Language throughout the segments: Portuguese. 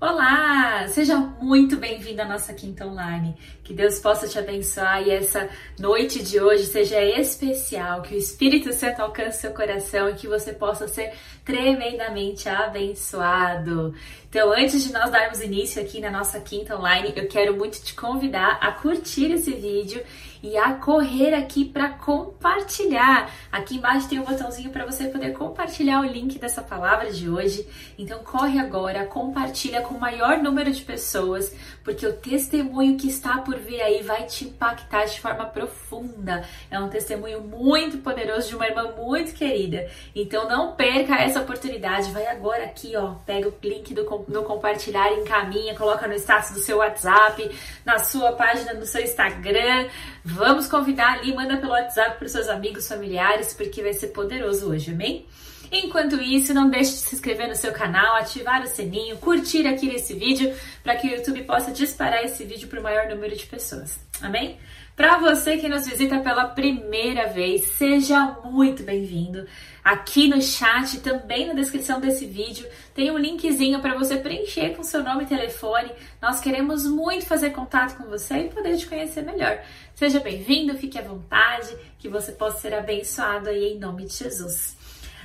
Olá, seja muito bem-vindo à nossa quinta online. Que Deus possa te abençoar e essa noite de hoje seja especial, que o Espírito Santo alcance seu coração e que você possa ser tremendamente abençoado. Então, antes de nós darmos início aqui na nossa quinta online, eu quero muito te convidar a curtir esse vídeo e a correr aqui para compartilhar. Aqui embaixo tem um botãozinho para você poder compartilhar o link dessa palavra de hoje. Então corre agora, compartilha com o maior número de pessoas, porque o testemunho que está por vir aí vai te impactar de forma profunda. É um testemunho muito poderoso de uma irmã muito querida. Então não perca essa oportunidade. Vai agora aqui, ó, pega o link do, no compartilhar, encaminha, coloca no status do seu WhatsApp, na sua página, no seu Instagram. Vamos convidar ali, manda pelo WhatsApp para seus amigos, familiares, porque vai ser poderoso hoje, amém? Enquanto isso, não deixe de se inscrever no seu canal, ativar o sininho, curtir aqui esse vídeo para que o YouTube possa disparar esse vídeo para o maior número de pessoas. Amém? Para você que nos visita pela primeira vez, seja muito bem-vindo. Aqui no chat, também na descrição desse vídeo, tem um linkzinho para você preencher com seu nome e telefone. Nós queremos muito fazer contato com você e poder te conhecer melhor. Seja bem-vindo, fique à vontade, que você possa ser abençoado aí em nome de Jesus.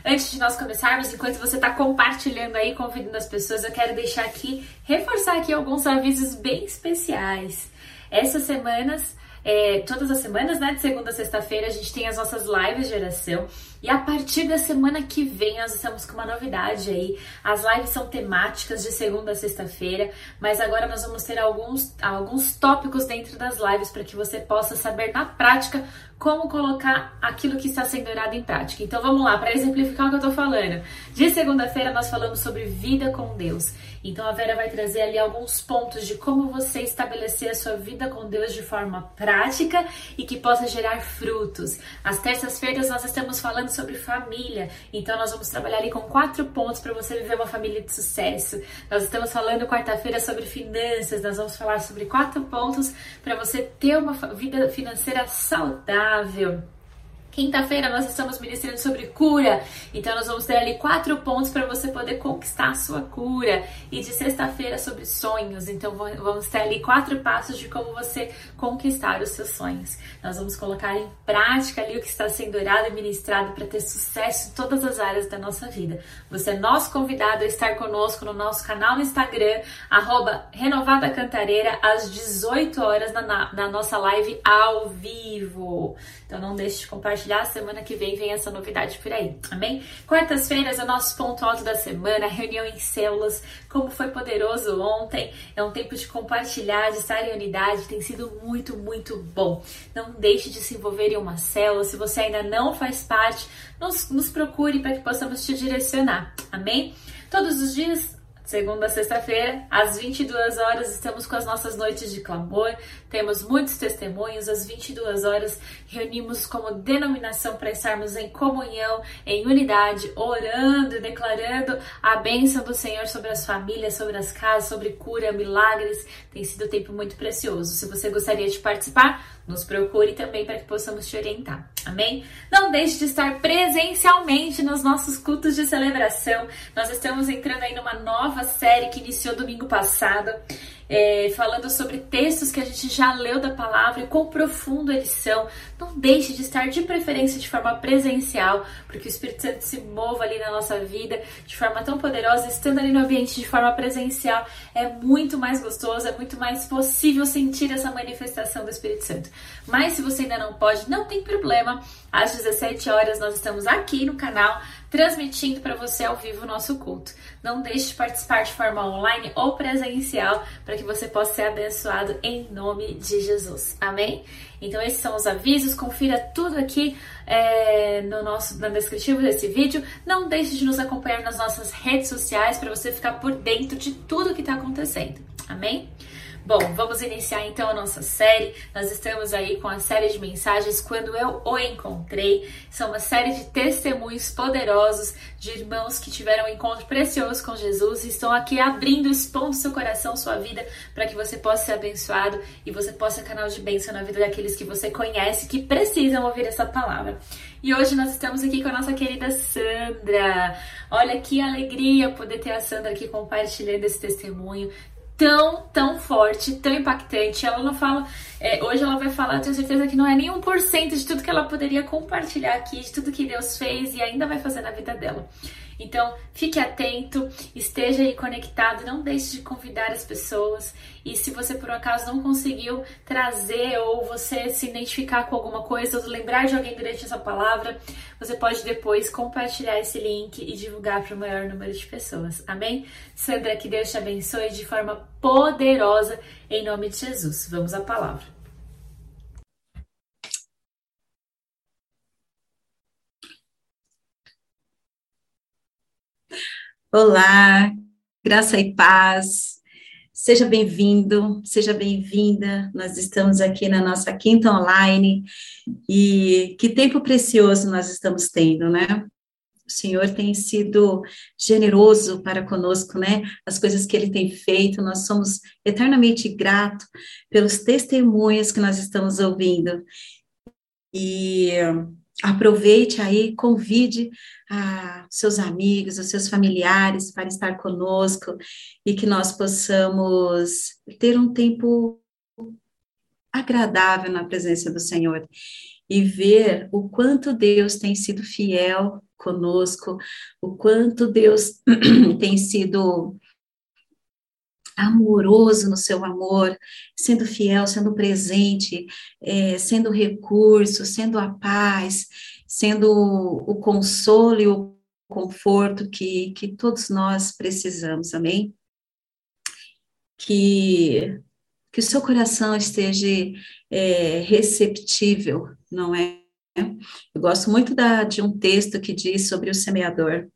Antes de nós começarmos, enquanto você está compartilhando aí, convidando as pessoas, eu quero deixar aqui, reforçar aqui alguns avisos bem especiais. Essas semanas é, todas as semanas, né? De segunda a sexta-feira, a gente tem as nossas lives de oração. E a partir da semana que vem, nós estamos com uma novidade aí. As lives são temáticas de segunda a sexta-feira, mas agora nós vamos ter alguns, alguns tópicos dentro das lives para que você possa saber na prática como colocar aquilo que está sendo orado em prática. Então vamos lá, para exemplificar o que eu estou falando. De segunda-feira nós falamos sobre vida com Deus. Então a Vera vai trazer ali alguns pontos de como você estabelecer a sua vida com Deus de forma prática e que possa gerar frutos. Às terças-feiras nós estamos falando sobre família. Então nós vamos trabalhar ali com quatro pontos para você viver uma família de sucesso. Nós estamos falando quarta-feira sobre finanças. Nós vamos falar sobre quatro pontos para você ter uma vida financeira saudável saudável. Quinta-feira nós estamos ministrando sobre cura, então nós vamos ter ali quatro pontos para você poder conquistar a sua cura. E de sexta-feira sobre sonhos, então vamos ter ali quatro passos de como você conquistar os seus sonhos. Nós vamos colocar em prática ali o que está sendo orado e ministrado para ter sucesso em todas as áreas da nossa vida. Você é nosso convidado a estar conosco no nosso canal no Instagram, Renovada Cantareira, às 18 horas na, na nossa live ao vivo. Então não deixe de compartilhar, semana que vem vem essa novidade por aí, amém? Quartas-feiras é o nosso ponto alto da semana, reunião em células, como foi poderoso ontem, é um tempo de compartilhar, de estar em unidade, tem sido muito, muito bom. Não deixe de se envolver em uma célula, se você ainda não faz parte, nos, nos procure para que possamos te direcionar, amém? Todos os dias Segunda a sexta-feira, às 22 horas, estamos com as nossas noites de clamor. Temos muitos testemunhos. Às 22 horas, reunimos como denominação para estarmos em comunhão, em unidade, orando e declarando a bênção do Senhor sobre as famílias, sobre as casas, sobre cura, milagres. Tem sido um tempo muito precioso. Se você gostaria de participar, nos procure também para que possamos te orientar. Amém? Não deixe de estar presencialmente nos nossos cultos de celebração. Nós estamos entrando aí numa nova série que iniciou domingo passado é, falando sobre textos que a gente já leu da palavra e quão profundo eles são. Não deixe de estar de preferência de forma presencial, porque o Espírito Santo se mova ali na nossa vida de forma tão poderosa, estando ali no ambiente de forma presencial, é muito mais gostoso, é muito mais possível sentir essa manifestação do Espírito Santo. Mas se você ainda não pode, não tem problema. Às 17 horas nós estamos aqui no canal transmitindo para você ao vivo o nosso culto. Não deixe de participar de forma online ou presencial para que você possa ser abençoado em nome de Jesus. Amém? Então esses são os avisos. Confira tudo aqui é, no nosso na descritivo desse vídeo. Não deixe de nos acompanhar nas nossas redes sociais para você ficar por dentro de tudo que está acontecendo. Amém? Bom, vamos iniciar então a nossa série. Nós estamos aí com a série de mensagens Quando Eu O Encontrei. São uma série de testemunhos poderosos de irmãos que tiveram um encontro precioso com Jesus e estão aqui abrindo, expondo seu coração, sua vida, para que você possa ser abençoado e você possa ser canal de bênção na vida daqueles que você conhece que precisam ouvir essa palavra. E hoje nós estamos aqui com a nossa querida Sandra. Olha que alegria poder ter a Sandra aqui compartilhando esse testemunho tão, tão forte, tão impactante. Ela não fala, é, hoje ela vai falar, eu tenho certeza que não é nem um por cento de tudo que ela poderia compartilhar aqui, de tudo que Deus fez e ainda vai fazer na vida dela. Então, fique atento, esteja aí conectado, não deixe de convidar as pessoas. E se você por um acaso não conseguiu trazer ou você se identificar com alguma coisa ou lembrar de alguém durante essa palavra, você pode depois compartilhar esse link e divulgar para o maior número de pessoas. Amém? Sandra, que Deus te abençoe de forma poderosa em nome de Jesus. Vamos à palavra. Olá, graça e paz. Seja bem-vindo, seja bem-vinda. Nós estamos aqui na nossa quinta online e que tempo precioso nós estamos tendo, né? O Senhor tem sido generoso para conosco, né? As coisas que Ele tem feito, nós somos eternamente gratos pelos testemunhos que nós estamos ouvindo. E aproveite aí, convide a seus amigos, os seus familiares para estar conosco e que nós possamos ter um tempo agradável na presença do Senhor e ver o quanto Deus tem sido fiel conosco, o quanto Deus tem sido amoroso no seu amor, sendo fiel, sendo presente, é, sendo recurso, sendo a paz, sendo o consolo e o conforto que, que todos nós precisamos, amém? Que, que o seu coração esteja é, receptível, não é? Eu gosto muito da, de um texto que diz sobre o semeador,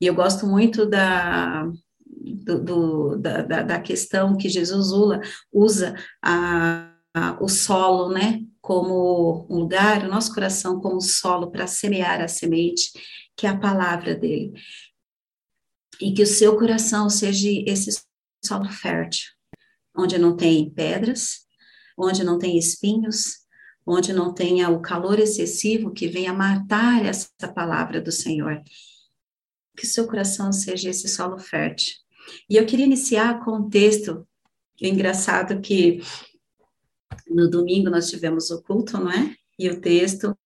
e eu gosto muito da, do, do, da, da, questão que Jesus usa, a, a, o solo, né, como um lugar, o nosso coração como solo para semear a semente, que é a palavra dele. E que o seu coração seja esse solo fértil, onde não tem pedras, onde não tem espinhos, onde não tenha o calor excessivo que venha matar essa palavra do Senhor. Que seu coração seja esse solo fértil. E eu queria iniciar com um texto engraçado que no domingo nós tivemos o culto, não é? E o texto,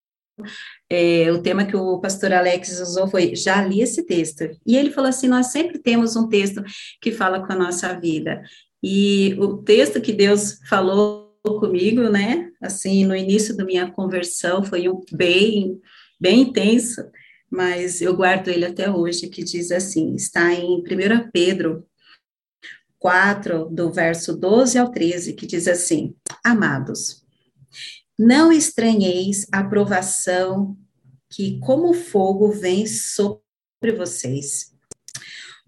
é, o tema que o pastor Alex usou foi: já li esse texto. E ele falou assim: nós sempre temos um texto que fala com a nossa vida. E o texto que Deus falou comigo, né? Assim, no início da minha conversão, foi um bem, bem intenso mas eu guardo ele até hoje, que diz assim, está em 1 Pedro 4, do verso 12 ao 13, que diz assim, amados, não estranheis a provação que como fogo vem sobre vocês,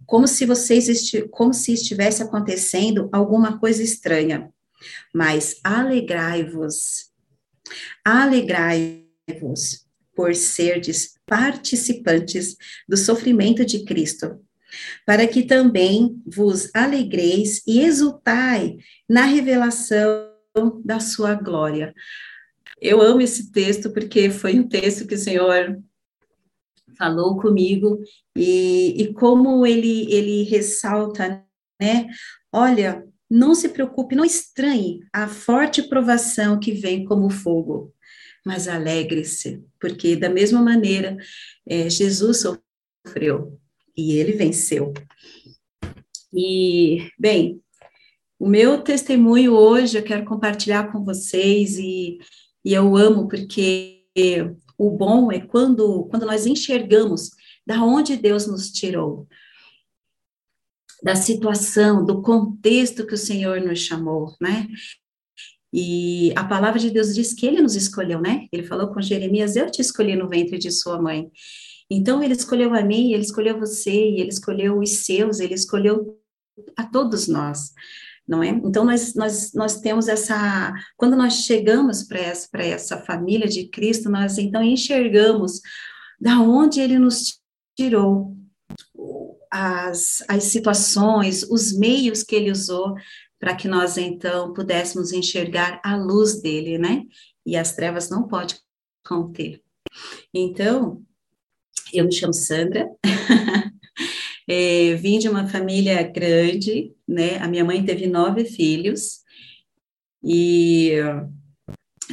como se vocês como se estivesse acontecendo alguma coisa estranha, mas alegrai-vos, alegrai-vos, por serdes participantes do sofrimento de Cristo, para que também vos alegreis e exultai na revelação da sua glória. Eu amo esse texto porque foi um texto que o Senhor falou comigo e, e como ele, ele ressalta, né? Olha, não se preocupe, não estranhe a forte provação que vem como fogo mas alegre-se, porque da mesma maneira é, Jesus sofreu e ele venceu. E, bem, o meu testemunho hoje eu quero compartilhar com vocês e, e eu amo porque o bom é quando, quando nós enxergamos da onde Deus nos tirou, da situação, do contexto que o Senhor nos chamou, né? E a palavra de Deus diz que ele nos escolheu, né? Ele falou com Jeremias: Eu te escolhi no ventre de sua mãe. Então, ele escolheu a mim, ele escolheu você, ele escolheu os seus, ele escolheu a todos nós. não é? Então, nós, nós, nós temos essa, quando nós chegamos para essa, essa família de Cristo, nós então enxergamos da onde ele nos tirou, as, as situações, os meios que ele usou para que nós então pudéssemos enxergar a luz dele, né? E as trevas não pode conter. Então, eu me chamo Sandra, é, vim de uma família grande, né? A minha mãe teve nove filhos e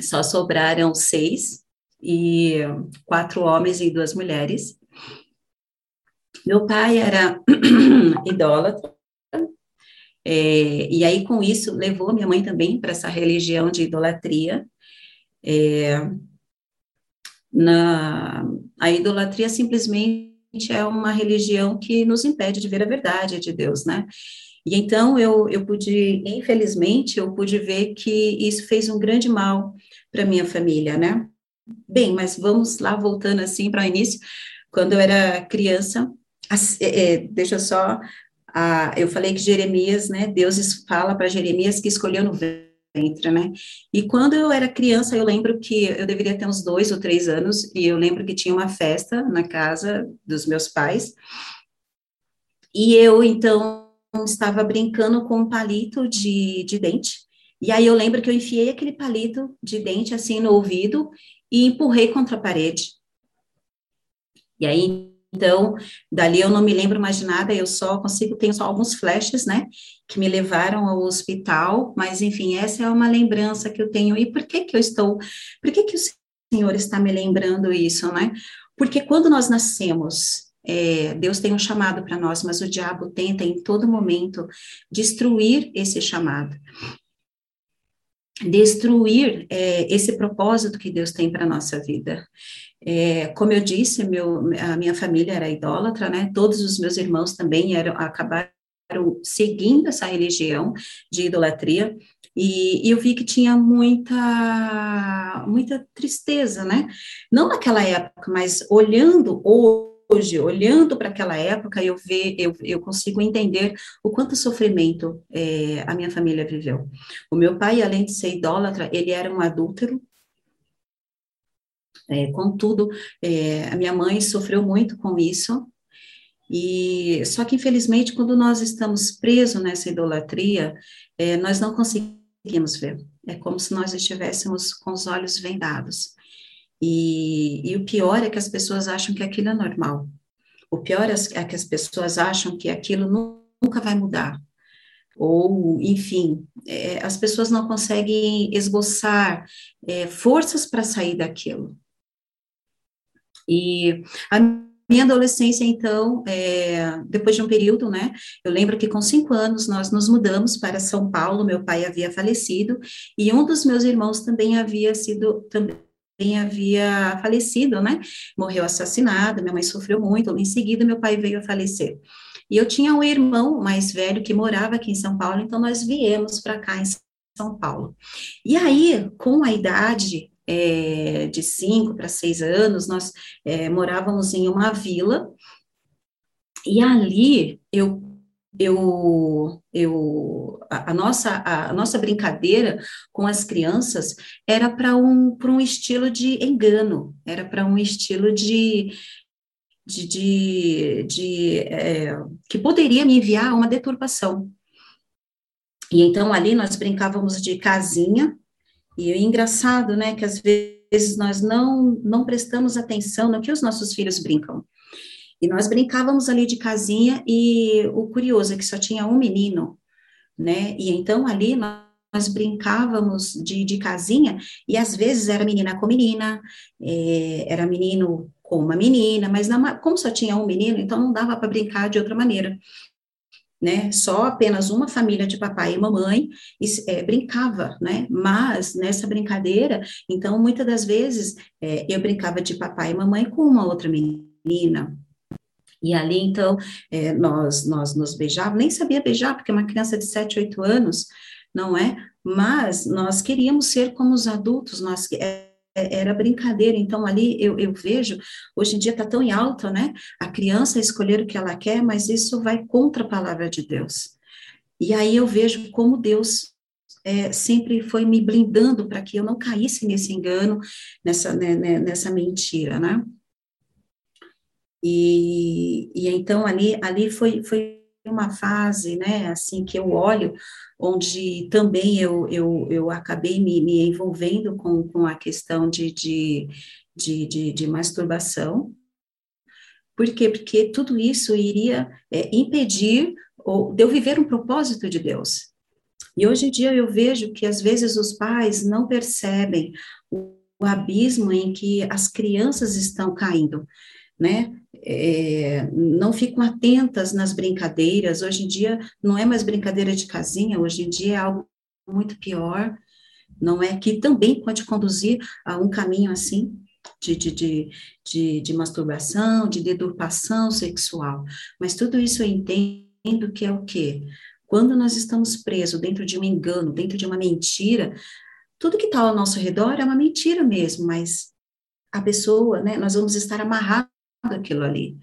só sobraram seis, e quatro homens e duas mulheres. Meu pai era idólatra, é, e aí com isso levou minha mãe também para essa religião de idolatria. É, na, a idolatria simplesmente é uma religião que nos impede de ver a verdade de Deus, né? E então eu, eu pude, infelizmente, eu pude ver que isso fez um grande mal para minha família, né? Bem, mas vamos lá, voltando assim para o início, quando eu era criança, é, é, deixa só, eu falei que Jeremias, né, Deus fala para Jeremias que escolheu no ventre, né, e quando eu era criança, eu lembro que eu deveria ter uns dois ou três anos, e eu lembro que tinha uma festa na casa dos meus pais, e eu, então, estava brincando com um palito de, de dente, e aí eu lembro que eu enfiei aquele palito de dente, assim, no ouvido, e empurrei contra a parede. E aí, então, dali eu não me lembro mais de nada, eu só consigo, tenho só alguns flashes, né, que me levaram ao hospital, mas enfim, essa é uma lembrança que eu tenho. E por que que eu estou, por que que o Senhor está me lembrando isso, né? Porque quando nós nascemos, é, Deus tem um chamado para nós, mas o diabo tenta em todo momento destruir esse chamado destruir é, esse propósito que Deus tem para a nossa vida. É, como eu disse, meu, a minha família era idólatra, né? Todos os meus irmãos também eram, acabaram seguindo essa religião de idolatria, e, e, eu vi que tinha muita, muita tristeza, né? Não naquela época, mas olhando hoje, hoje, olhando para aquela época, eu, ve, eu, eu consigo entender o quanto sofrimento é, a minha família viveu. O meu pai, além de ser idólatra, ele era um adúltero, é, contudo, é, a minha mãe sofreu muito com isso, e só que infelizmente quando nós estamos presos nessa idolatria, é, nós não conseguimos ver. É como se nós estivéssemos com os olhos vendados. E, e o pior é que as pessoas acham que aquilo é normal. O pior é, é que as pessoas acham que aquilo nunca vai mudar. Ou, enfim, é, as pessoas não conseguem esboçar é, forças para sair daquilo. E a minha adolescência, então, é, depois de um período, né, eu lembro que com cinco anos nós nos mudamos para São Paulo, meu pai havia falecido, e um dos meus irmãos também havia sido, também havia falecido, né? Morreu assassinado, minha mãe sofreu muito. Em seguida, meu pai veio a falecer. E eu tinha um irmão mais velho que morava aqui em São Paulo, então nós viemos para cá em São Paulo. E aí, com a idade é, de cinco para seis anos, nós é, morávamos em uma vila, e ali eu eu, eu a, a, nossa, a, a, nossa brincadeira com as crianças era para um, um estilo de engano, era para um estilo de, de, de, de é, que poderia me enviar uma deturpação. E então ali nós brincávamos de casinha, e é engraçado, né, que às vezes nós não, não prestamos atenção no que os nossos filhos brincam. E nós brincávamos ali de casinha e o curioso é que só tinha um menino, né? E então ali nós brincávamos de, de casinha e às vezes era menina com menina, é, era menino com uma menina, mas na, como só tinha um menino, então não dava para brincar de outra maneira. Né, só apenas uma família de papai e mamãe é, brincava, né, mas nessa brincadeira, então, muitas das vezes, é, eu brincava de papai e mamãe com uma outra menina, e ali, então, é, nós, nós nos beijávamos, nem sabia beijar, porque uma criança de 7, 8 anos, não é? Mas nós queríamos ser como os adultos, nós é, era brincadeira, então ali eu, eu vejo, hoje em dia está tão em alta, né? A criança escolher o que ela quer, mas isso vai contra a palavra de Deus. E aí eu vejo como Deus é, sempre foi me blindando para que eu não caísse nesse engano, nessa, né, né, nessa mentira, né? E, e então ali, ali foi, foi uma fase, né, assim, que eu olho, onde também eu, eu, eu acabei me, me envolvendo com, com a questão de, de, de, de, de masturbação. Por quê? Porque tudo isso iria é, impedir ou, de eu viver um propósito de Deus. E hoje em dia eu vejo que às vezes os pais não percebem o, o abismo em que as crianças estão caindo, né? É, não ficam atentas nas brincadeiras. Hoje em dia não é mais brincadeira de casinha, hoje em dia é algo muito pior, não é? Que também pode conduzir a um caminho assim. De, de, de, de, de masturbação, de deturpação sexual, mas tudo isso eu entendo que é o quê? Quando nós estamos presos dentro de um engano, dentro de uma mentira, tudo que está ao nosso redor é uma mentira mesmo, mas a pessoa, né, nós vamos estar amarrados àquilo ali.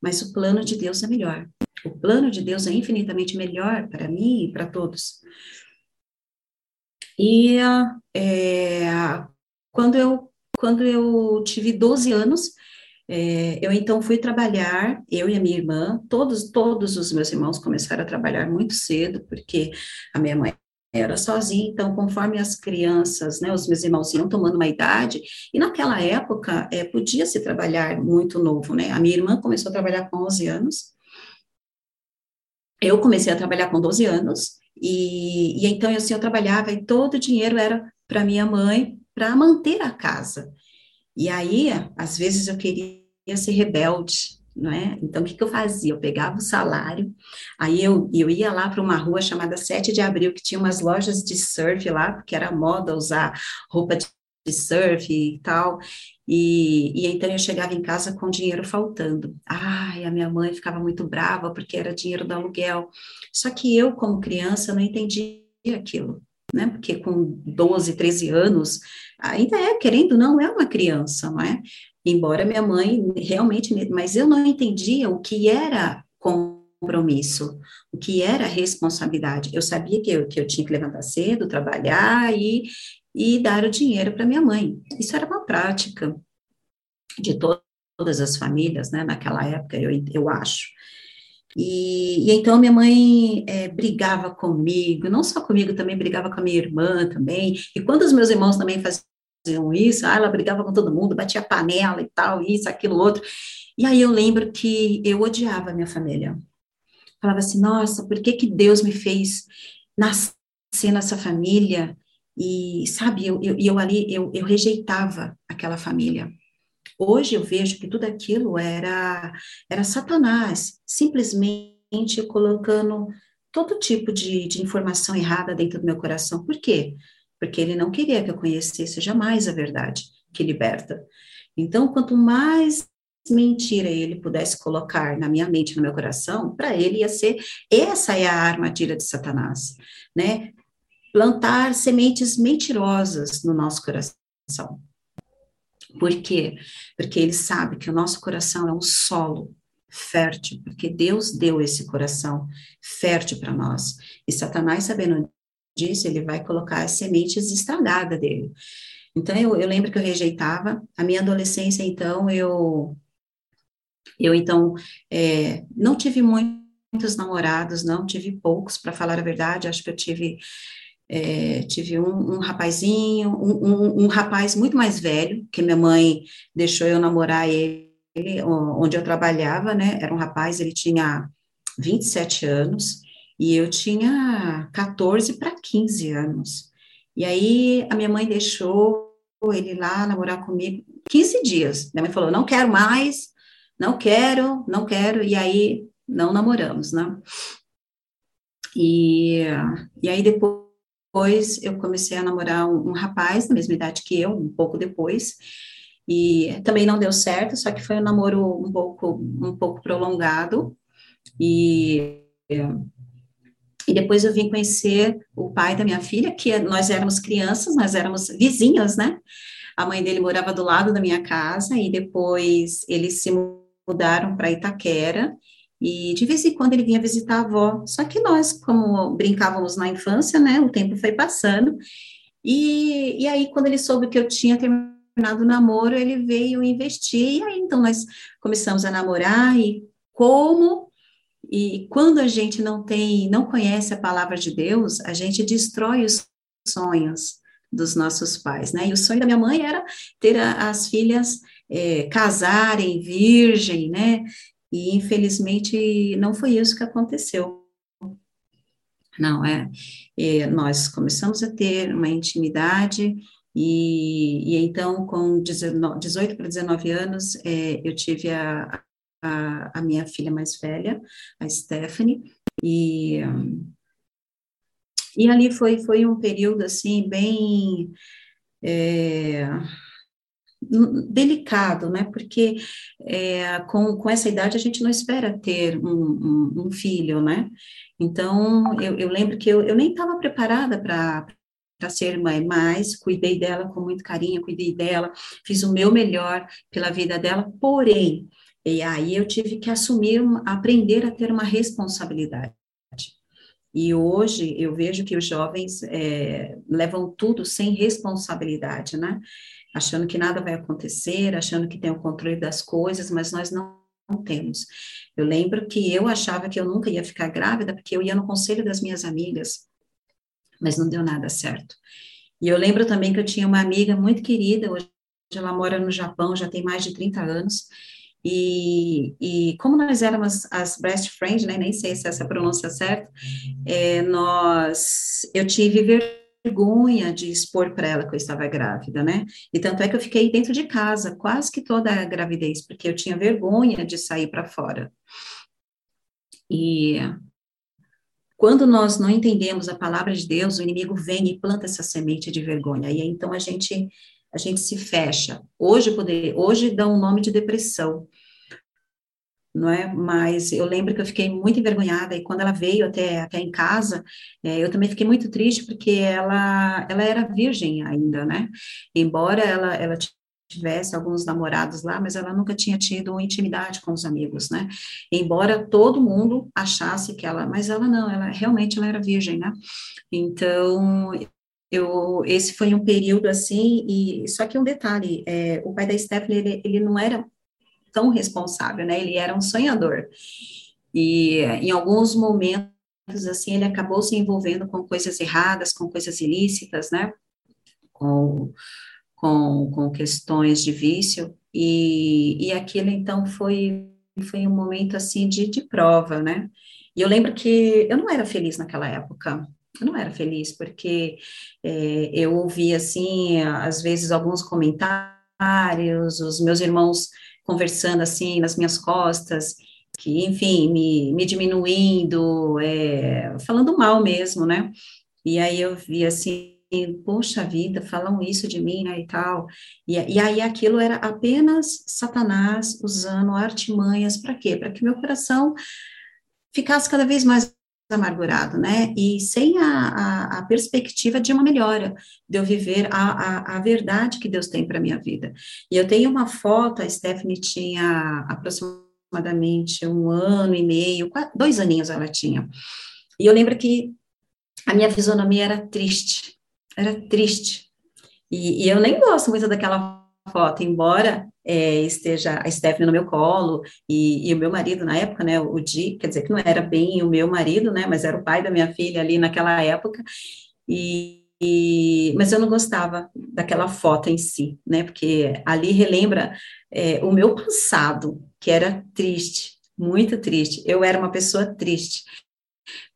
Mas o plano de Deus é melhor. O plano de Deus é infinitamente melhor para mim e para todos. E é, quando, eu, quando eu tive 12 anos, é, eu então fui trabalhar, eu e a minha irmã, todos, todos os meus irmãos começaram a trabalhar muito cedo, porque a minha mãe era sozinha, então conforme as crianças, né, os meus irmãos iam tomando uma idade, e naquela época é, podia se trabalhar muito novo, né, a minha irmã começou a trabalhar com 11 anos, eu comecei a trabalhar com 12 anos, e, e então assim, eu trabalhava e todo o dinheiro era para minha mãe, para manter a casa, e aí, às vezes eu queria ser rebelde, não é? Então, o que, que eu fazia? Eu pegava o salário, aí eu, eu ia lá para uma rua chamada 7 de Abril, que tinha umas lojas de surf lá, porque era moda usar roupa de, de surf e tal, e, e, então eu chegava em casa com dinheiro faltando. Ai, a minha mãe ficava muito brava, porque era dinheiro do aluguel. Só que eu, como criança, não entendia aquilo né? Porque com 12, 13 anos, ainda é, querendo não, é uma criança, não é? Embora minha mãe realmente, mas eu não entendia o que era compromisso, o que era responsabilidade. Eu sabia que eu, que eu tinha que levantar cedo, trabalhar e, e dar o dinheiro para minha mãe. Isso era uma prática de todas as famílias, né, naquela época, eu, eu acho. E, e, então minha mãe é, brigava comigo, não só comigo, também brigava com a minha irmã também. E quando os meus irmãos também faziam isso, ah, ela brigava com todo mundo, batia panela e tal, isso, aquilo, outro. E aí eu lembro que eu odiava a minha família. Falava assim, nossa, por que que Deus me fez nascer nessa família? E, sabe, eu, eu, eu ali, eu, eu rejeitava aquela família. Hoje eu vejo que tudo aquilo era, era Satanás, simplesmente colocando todo tipo de, de informação errada dentro do meu coração. Por quê? Porque ele não queria que eu conhecesse jamais a verdade que liberta. Então, quanto mais mentira ele pudesse colocar na minha mente, no meu coração, para ele ia ser essa é a armadilha de Satanás, né? Plantar sementes mentirosas no nosso coração. Por quê? Porque ele sabe que o nosso coração é um solo fértil, porque Deus deu esse coração fértil para nós. E Satanás, sabendo disso, ele vai colocar as sementes estragadas dele. Então, eu, eu lembro que eu rejeitava. A minha adolescência, então, eu, eu então, é, não tive muitos namorados, não, tive poucos, para falar a verdade, acho que eu tive é, tive um, um rapazinho, um, um, um, rapaz muito mais velho, que minha mãe deixou eu namorar ele, onde eu trabalhava, né? Era um rapaz, ele tinha 27 anos, e eu tinha 14 para 15 anos. E aí a minha mãe deixou ele lá namorar comigo 15 dias. Minha mãe falou: não quero mais, não quero, não quero, e aí não namoramos, né? E, e aí depois depois eu comecei a namorar um, um, rapaz da mesma idade que eu, um pouco depois, e também não deu certo, só que foi um namoro um pouco, um pouco prolongado, e, e depois eu vim conhecer o pai da minha filha, que nós éramos crianças, nós éramos vizinhas, né? A mãe dele morava do lado da minha casa, e depois eles se mudaram para Itaquera, E de vez em quando ele vinha visitar a avó. Só que nós, como brincávamos na infância, né, o tempo foi passando. E, e aí, quando ele soube que eu tinha terminado o namoro, ele veio investir. E aí, então, nós começamos a namorar. E como e quando a gente não tem, não conhece a palavra de Deus, a gente destrói os sonhos dos nossos pais, né? E o sonho da minha mãe era ter a, as filhas é, casarem virgem, né? E infelizmente não foi isso que aconteceu. Não, é, é nós começamos a ter uma intimidade e, e então com 19, 18 para 19 anos é, eu tive a, a, a, minha filha mais velha, a Stephanie, e, e ali foi, foi um período assim bem é, delicado, né? Porque é, com, com essa idade a gente não espera ter um, um, um filho, né? Então eu, eu, lembro que eu, eu nem estava preparada para para ser mãe, mas cuidei dela com muito carinho, cuidei dela, fiz o meu melhor pela vida dela, porém, e aí eu tive que assumir, aprender a ter uma responsabilidade. E hoje eu vejo que os jovens é, levam tudo sem responsabilidade, né? Achando que nada vai acontecer, achando que tem o controle das coisas, mas nós não, temos. Eu lembro que eu achava que eu nunca ia ficar grávida, porque eu ia no conselho das minhas amigas, mas não deu nada certo. E eu lembro também que eu tinha uma amiga muito querida, hoje ela mora no Japão, já tem mais de 30 anos, e, e, como nós éramos as breast friends, né, nem sei se essa é pronúncia certa, é, nós, eu tive vergonha de expor para ela que eu estava grávida, né? E tanto é que eu fiquei dentro de casa quase que toda a gravidez, porque eu tinha vergonha de sair para fora. E quando nós não entendemos a palavra de Deus, o inimigo vem e planta essa semente de vergonha. E então a gente a gente se fecha. Hoje poder, hoje dá um nome de depressão não é? Mas eu lembro que eu fiquei muito envergonhada e quando ela veio até, até em casa, é, eu também fiquei muito triste porque ela, ela era virgem ainda, né? Embora ela, ela tivesse alguns namorados lá, mas ela nunca tinha tido intimidade com os amigos, né? Embora todo mundo achasse que ela, mas ela não, ela realmente ela era virgem, né? Então eu, esse foi um período assim, e só que um detalhe, é, o pai da Stephanie, ele, ele não era tão responsável, né? Ele era um sonhador. E em alguns momentos, assim, ele acabou se envolvendo com coisas erradas, com coisas ilícitas, né? Com, com, com questões de vício. E, e aquilo, então, foi, foi um momento, assim, de, de prova, né? E eu lembro que eu não era feliz naquela época. Eu não era feliz, porque é, eu ouvia, assim, às vezes, alguns comentários, os meus irmãos conversando assim nas minhas costas, que, enfim, me, me diminuindo, é, falando mal mesmo, né? E aí eu vi assim, poxa vida, falam isso de mim, né, e tal. E, e aí aquilo era apenas Satanás usando artimanhas para quê? Para que meu coração ficasse cada vez mais amargurado, né? E sem a, a, a, perspectiva de uma melhora, de eu viver a, a, a verdade que Deus tem para minha vida. E eu tenho uma foto, a Stephanie tinha aproximadamente um ano e meio, dois aninhos ela tinha. E eu lembro que a minha fisionomia era triste, era triste. E, e eu nem gosto muito daquela foto, embora é, esteja a Stephanie no meu colo e, e, o meu marido na época, né, o Di, quer dizer que não era bem o meu marido, né, mas era o pai da minha filha ali naquela época, e, e mas eu não gostava daquela foto em si, né, porque ali relembra é, o meu passado, que era triste, muito triste, eu era uma pessoa triste,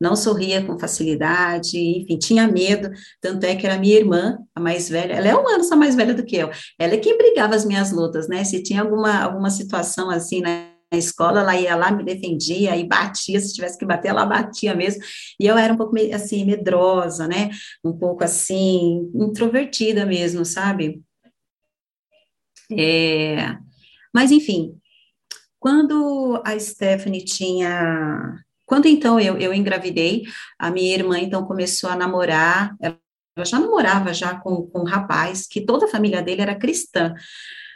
não sorria com facilidade, enfim, tinha medo, tanto é que era minha irmã, a mais velha, ela é um ano só mais velha do que eu, ela é quem brigava as minhas lutas, né, se tinha alguma, alguma situação assim, né, na escola, ela ia lá, me defendia e batia, se tivesse que bater, ela batia mesmo, e eu era um pouco, assim, medrosa, né, um pouco, assim, introvertida mesmo, sabe? É, mas, enfim, quando a Stephanie tinha quando então eu, eu engravidei, a minha irmã então começou a namorar, ela já namorava já com, com um rapaz, que toda a família dele era cristã,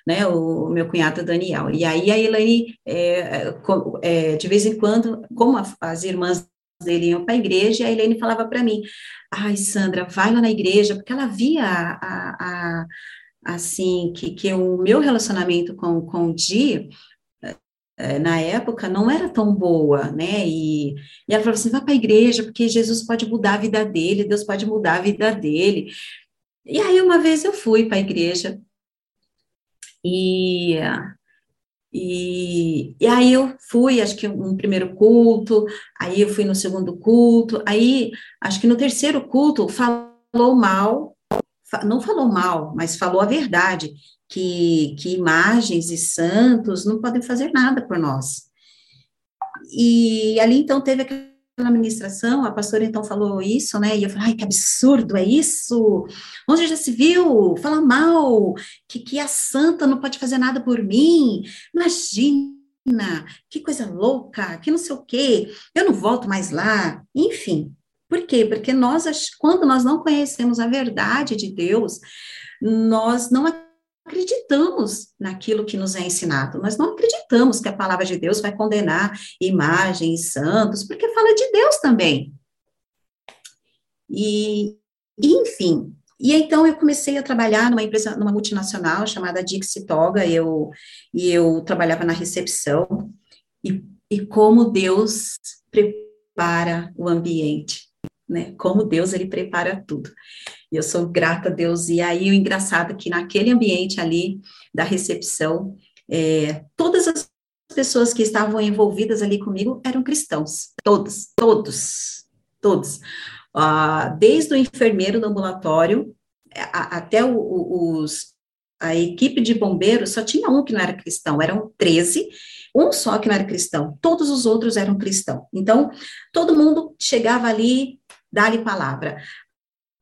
né, o meu cunhado Daniel. E aí a Elaine, é, é, de vez em quando, como as irmãs dele iam para a igreja, a Elaine falava para mim, ai, Sandra, vai lá na igreja, porque ela via a, a, a assim, que, que o meu relacionamento com, com o Di, na época não era tão boa, né? E, e ela falou assim: vá para a igreja, porque Jesus pode mudar a vida dele, Deus pode mudar a vida dele. E aí, uma vez eu fui para a igreja, e, e, e aí eu fui, acho que um primeiro culto, aí eu fui no segundo culto, aí acho que no terceiro culto falou mal, não falou mal, mas falou a verdade, que, que imagens e santos não podem fazer nada por nós. E ali então teve aquela ministração, a pastora então falou isso, né? E eu falei, ai, que absurdo é isso? Onde já se viu? Fala mal, que, que a santa não pode fazer nada por mim. Imagina, que coisa louca, que não sei o quê, eu não volto mais lá. Enfim, por quê? Porque nós, quando nós não conhecemos a verdade de Deus, nós não acreditamos naquilo que nos é ensinado, nós não acreditamos que a palavra de Deus vai condenar imagens, santos, porque fala de Deus também. E, enfim, e então eu comecei a trabalhar numa empresa, numa multinacional chamada Dixie Toga, eu, e eu trabalhava na recepção, e, e como Deus prepara o ambiente, né? Como Deus, ele prepara tudo. E eu sou grata a Deus. E aí, o engraçado é que naquele ambiente ali da recepção, é, todas as pessoas que estavam envolvidas ali comigo eram cristãos. Todos, todos, todos. Uh, desde o enfermeiro do ambulatório a, até o, o, os, a equipe de bombeiros, só tinha um que não era cristão, eram 13, um só que não era cristão, todos os outros eram cristãos. Então, todo mundo chegava ali, dá-lhe palavra.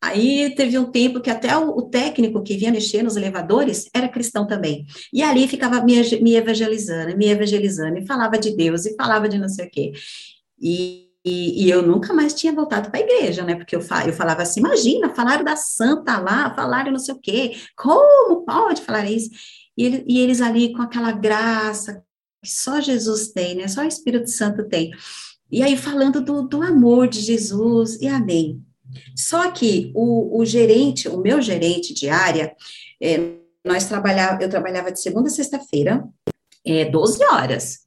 Aí teve um tempo que até o, o, técnico que vinha mexer nos elevadores era cristão também. E ali ficava me, me evangelizando, me evangelizando, e falava de Deus, e falava de não sei o quê. E, e, e eu nunca mais tinha voltado para a igreja, né? Porque eu, eu falava assim: imagina, falaram da santa lá, falaram não sei o quê, como pode falar isso? E, ele, e eles ali com aquela graça que só Jesus tem, né? Só o Espírito Santo tem. E aí falando do, do amor de Jesus, e amém. Só que o, o gerente, o meu gerente de área, é, nós trabalhava, eu trabalhava de segunda a sexta-feira, é, 12 horas,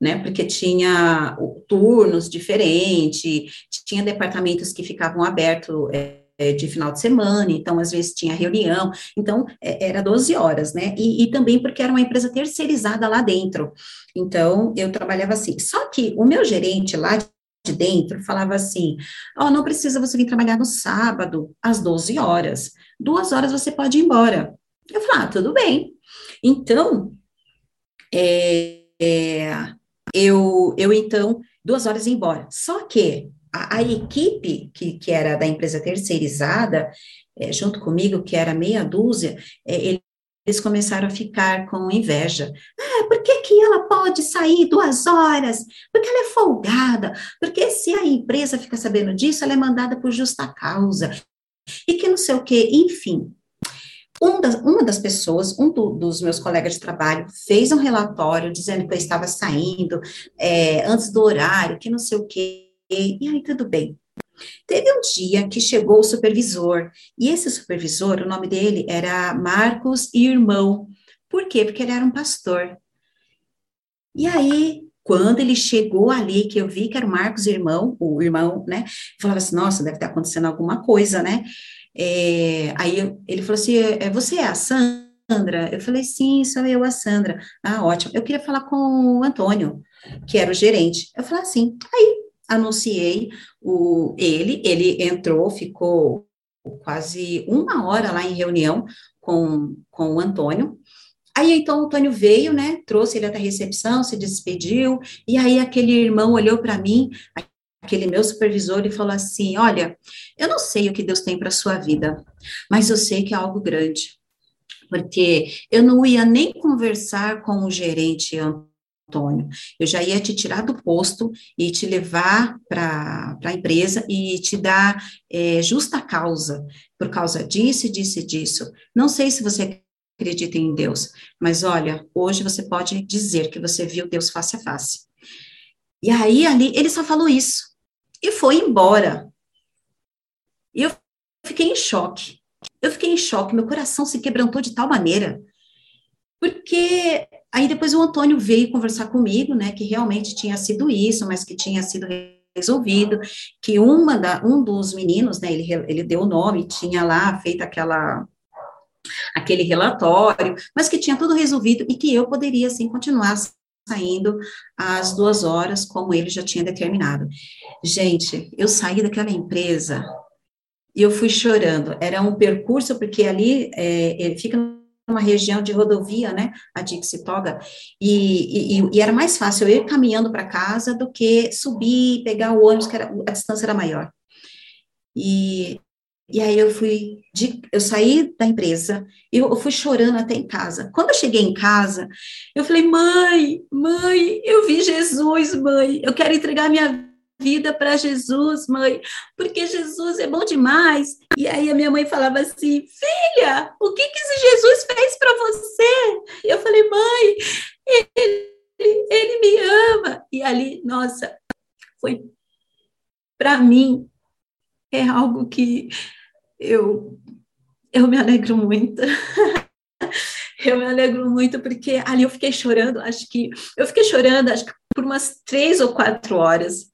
né? Porque tinha turnos diferentes, tinha departamentos que ficavam abertos é, é, de final de semana, então às vezes tinha reunião, então é, era 12 horas, né? E, e, também porque era uma empresa terceirizada lá dentro. Então eu trabalhava assim. Só que o meu gerente lá de dentro falava assim: Ó, oh, não precisa você vir trabalhar no sábado, às 12 horas. Duas horas você pode ir embora. Eu falei: Ah, tudo bem. Então, é, é, eu, eu então, duas horas embora. Só que a, a equipe que, que era da empresa terceirizada, é, junto comigo, que era meia dúzia, é, eles começaram a ficar com inveja. Ah, por que, que ela pode sair duas horas? Porque ela é folgada. Porque se a empresa fica sabendo disso, ela é mandada por justa causa. E que não sei o quê. Enfim, um das, uma das pessoas, um do, dos meus colegas de trabalho, fez um relatório dizendo que eu estava saindo é, antes do horário, que não sei o quê. E aí, tudo bem. Teve um dia que chegou o supervisor, e esse supervisor, o nome dele era Marcos Irmão. Por quê? Porque ele era um pastor. E aí, quando ele chegou ali, que eu vi que era o Marcos Irmão, o irmão, né? Falava assim, nossa, deve estar acontecendo alguma coisa, né? É, aí ele falou assim, é, você é a Sandra? Eu falei, sim, sou eu, a Sandra. Ah, ótimo. Eu queria falar com o Antônio, que era o gerente. Eu falei assim, aí anunciei o, ele, ele entrou, ficou quase uma hora lá em reunião com, com o Antônio. Aí então o Antônio veio, né? Trouxe ele até a recepção, se despediu, e aí aquele irmão olhou para mim, aquele meu supervisor, e falou assim: Olha, eu não sei o que Deus tem para sua vida, mas eu sei que é algo grande. Porque eu não ia nem conversar com o gerente Antônio. Eu já ia te tirar do posto e te levar para a empresa e te dar é, justa causa, por causa disso, disso e disso. Não sei se você acredita em Deus, mas olha, hoje você pode dizer que você viu Deus face a face. E aí, ali, ele só falou isso. E foi embora. E eu fiquei em choque. Eu fiquei em choque, meu coração se quebrantou de tal maneira. Porque aí depois o Antônio veio conversar comigo, né, que realmente tinha sido isso, mas que tinha sido resolvido, que uma da, um dos meninos, né, ele, ele deu o nome, tinha lá feito aquela aquele relatório, mas que tinha tudo resolvido e que eu poderia, assim, continuar saindo às duas horas, como ele já tinha determinado. Gente, eu saí daquela empresa e eu fui chorando. Era um percurso, porque ali é, ele fica uma região de rodovia, né, a Dixitoga, e, e, e era mais fácil eu ir caminhando para casa do que subir pegar o ônibus, que era, a distância era maior. E, e aí eu fui, de, eu saí da empresa, eu, eu fui chorando até em casa. Quando eu cheguei em casa, eu falei, mãe, mãe, eu vi Jesus, mãe, eu quero entregar minha vida para Jesus, mãe, porque Jesus é bom demais. E aí a minha mãe falava assim: Filha, o que que esse Jesus fez para você? E eu falei: Mãe, ele, ele me ama. E ali, nossa, foi para mim é algo que eu eu me alegro muito. eu me alegro muito porque ali eu fiquei chorando, acho que eu fiquei chorando, acho que por umas três ou quatro horas.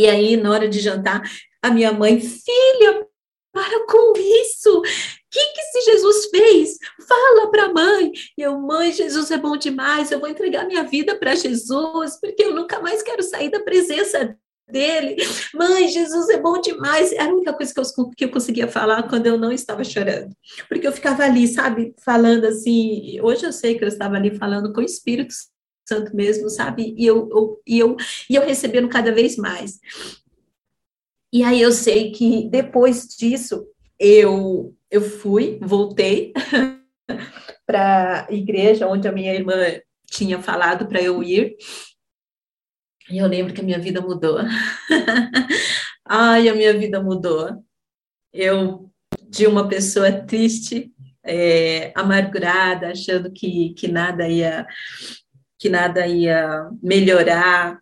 E aí, na hora de jantar, a minha mãe, filha, para com isso! O que, que esse Jesus fez? Fala para a mãe. E eu, mãe, Jesus é bom demais, eu vou entregar minha vida para Jesus, porque eu nunca mais quero sair da presença dele. Mãe, Jesus é bom demais. Era a única coisa que eu, que eu conseguia falar quando eu não estava chorando. Porque eu ficava ali, sabe, falando assim. Hoje eu sei que eu estava ali falando com o Espírito Santo mesmo, sabe? E eu, eu, e eu, e eu recebendo cada vez mais. E aí eu sei que depois disso, eu, eu fui, voltei para a igreja onde a minha irmã tinha falado para eu ir. E eu lembro que a minha vida mudou. Ai, a minha vida mudou. Eu, de uma pessoa triste, é, amargurada, achando que, que nada ia que nada ia melhorar.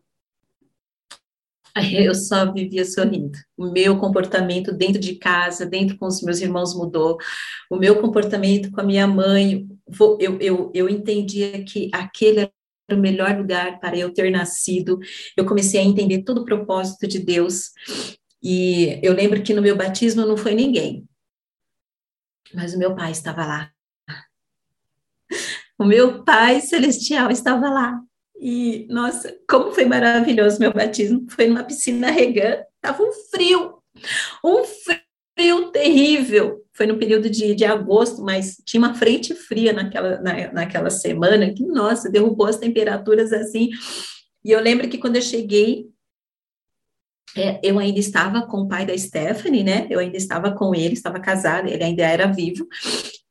Eu só vivia sorrindo. O meu comportamento dentro de casa, dentro com os meus irmãos mudou. O meu comportamento com a minha mãe, eu, eu, eu entendia que aquele era o melhor lugar para eu ter nascido. Eu comecei a entender todo o propósito de Deus. E eu lembro que no meu batismo não foi ninguém, mas o meu pai estava lá. O meu Pai Celestial estava lá. E, nossa, como foi maravilhoso meu batismo. Foi numa piscina regando, estava um frio, um frio terrível. Foi no período de, de agosto, mas tinha uma frente fria naquela, na, naquela semana que, nossa, derrubou as temperaturas assim. E eu lembro que quando eu cheguei, é, eu ainda estava com o pai da Stephanie, né? Eu ainda estava com ele, estava casada, ele ainda era vivo.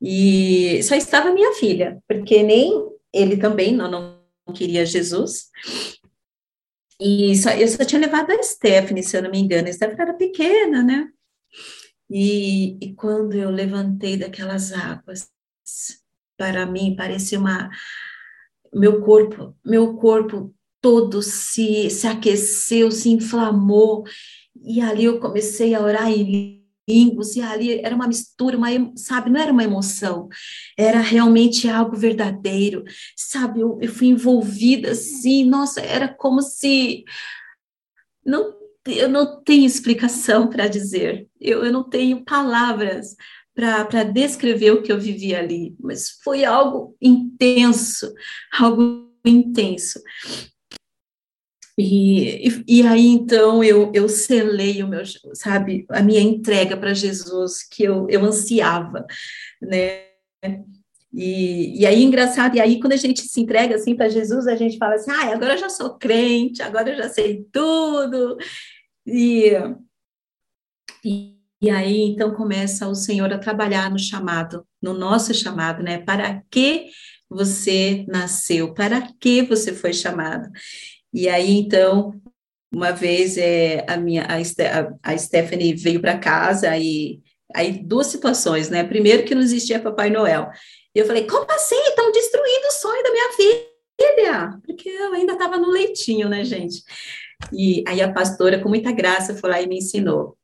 E só estava minha filha, porque nem ele também não, não queria Jesus. E só, eu só tinha levado a Stephanie, se eu não me engano. A Stephanie era pequena, né? E, e quando eu levantei daquelas águas, para mim parecia uma. Meu corpo, meu corpo todo se, se aqueceu, se inflamou. E ali eu comecei a orar em línguas, e ali era uma mistura, uma, sabe, não era uma emoção, era realmente algo verdadeiro, sabe, eu, eu fui envolvida assim, nossa, era como se, não, eu não tenho explicação para dizer, eu, eu não tenho palavras para descrever o que eu vivi ali, mas foi algo intenso, algo intenso. E, e, e, aí, então, eu, eu selei o meu, sabe, a minha entrega para Jesus, que eu, eu ansiava, né? E, e aí, engraçado, e aí, quando a gente se entrega, assim, para Jesus, a gente fala assim, ah, agora eu já sou crente, agora eu já sei tudo, e, e, e aí, então, começa o Senhor a trabalhar no chamado, no nosso chamado, né? Para que você nasceu? Para que você foi chamado? E aí, então, uma vez é, a minha a, a Stephanie veio para casa e aí duas situações, né? Primeiro que não existia Papai Noel. Eu falei, como assim? Estão destruindo o sonho da minha filha? Porque eu ainda estava no leitinho, né, gente? E aí a pastora, com muita graça, foi lá e me ensinou.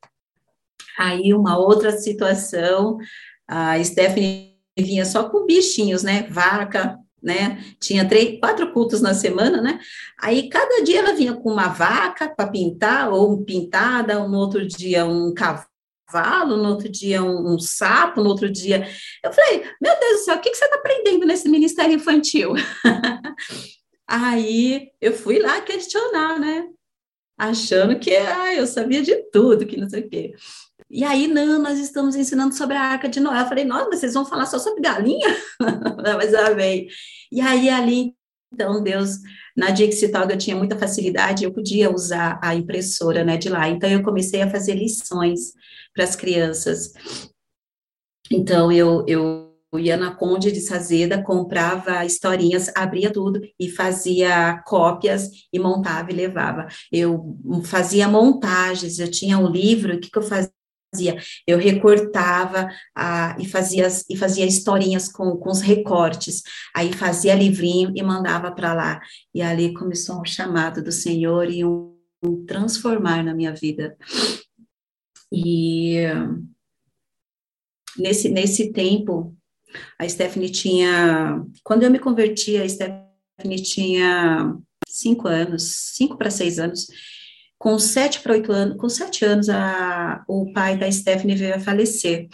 Aí uma outra situação, a Stephanie vinha só com bichinhos, né? Vaca, né? Tinha três, quatro cultos na semana, né? Aí cada dia ela vinha com uma vaca para pintar, ou pintada, um outro dia um cavalo, no outro dia um, um, sapo, no outro dia. Eu falei, meu Deus do céu, o que, que você está aprendendo nesse ministério infantil? Aí eu fui lá questionar, né? Achando que ah, eu sabia de tudo, que não sei o quê. E aí, não, nós estamos ensinando sobre a Arca de Noé. Eu falei, nossa, mas vocês vão falar só sobre galinha? mas amei. E aí, ali, então, Deus, na Dixie Talk eu tinha muita facilidade, eu podia usar a impressora, né, de lá. Então, eu comecei a fazer lições para as crianças. Então, eu, eu ia na Conde de Sazeda, comprava historinhas, abria tudo e fazia cópias e montava e levava. Eu fazia montagens, eu tinha um livro, o que, que eu fazia? Fazia? Eu recortava ah, e, fazia, e fazia historinhas com, com os recortes, aí fazia livrinho e mandava para lá. E ali começou um chamado do Senhor e um, um transformar na minha vida. E nesse, nesse tempo, a Stephanie tinha. Quando eu me converti, a Stephanie tinha cinco anos, cinco para seis anos, com sete para oito anos, com sete anos, a, o pai da Stephanie veio a falecer.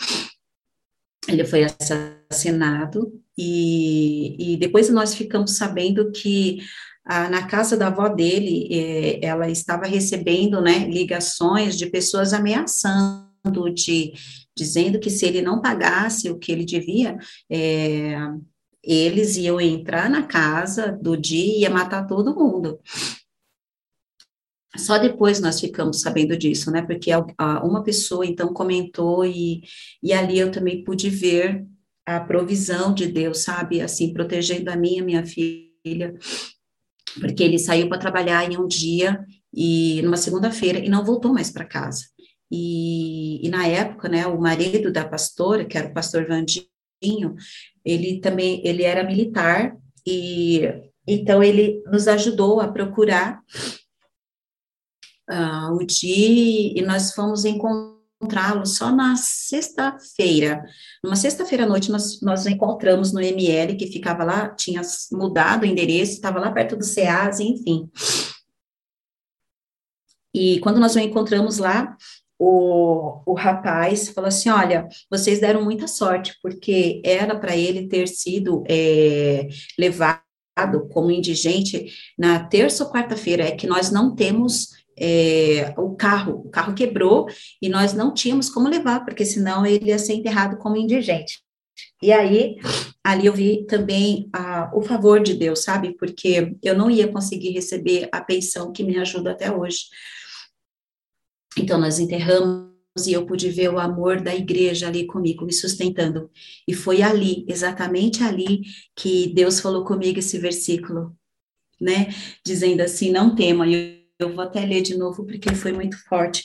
Ele foi assassinado e, e depois nós ficamos sabendo que na casa da avó dele, é, ela estava recebendo, né, ligações de pessoas ameaçando, de dizendo que se ele não pagasse o que ele devia, é, eles iam entrar na casa do dia e ia matar todo mundo. Só depois nós ficamos sabendo disso, né? Porque uma pessoa então comentou e, e ali eu também pude ver a provisão de Deus, sabe? Assim, protegendo a minha, minha filha, porque ele saiu para trabalhar em um dia e numa segunda-feira e não voltou mais para casa. E, e, na época, né, o marido da pastora, que era o pastor Vandinho, ele também, ele era militar e então ele nos ajudou a procurar uh, o Di e nós fomos encontrá-lo só na sexta-feira. Numa sexta-feira à noite, nós, nós encontramos no ML, que ficava lá, tinha mudado o endereço, estava lá perto do SEAS, enfim. E quando nós o encontramos lá, o, o rapaz falou assim: Olha, vocês deram muita sorte, porque era para ele ter sido é, levado como indigente na terça ou quarta-feira, é que nós não temos é, o carro, o carro quebrou e nós não tínhamos como levar, porque senão ele ia ser enterrado como indigente. E aí, ali eu vi também a, o favor de Deus, sabe? Porque eu não ia conseguir receber a pensão que me ajuda até hoje. Então, nós enterramos e eu pude ver o amor da igreja ali comigo, me sustentando. E foi ali, exatamente ali, que Deus falou comigo esse versículo, né? Dizendo assim: não tema. Eu vou até ler de novo porque foi muito forte.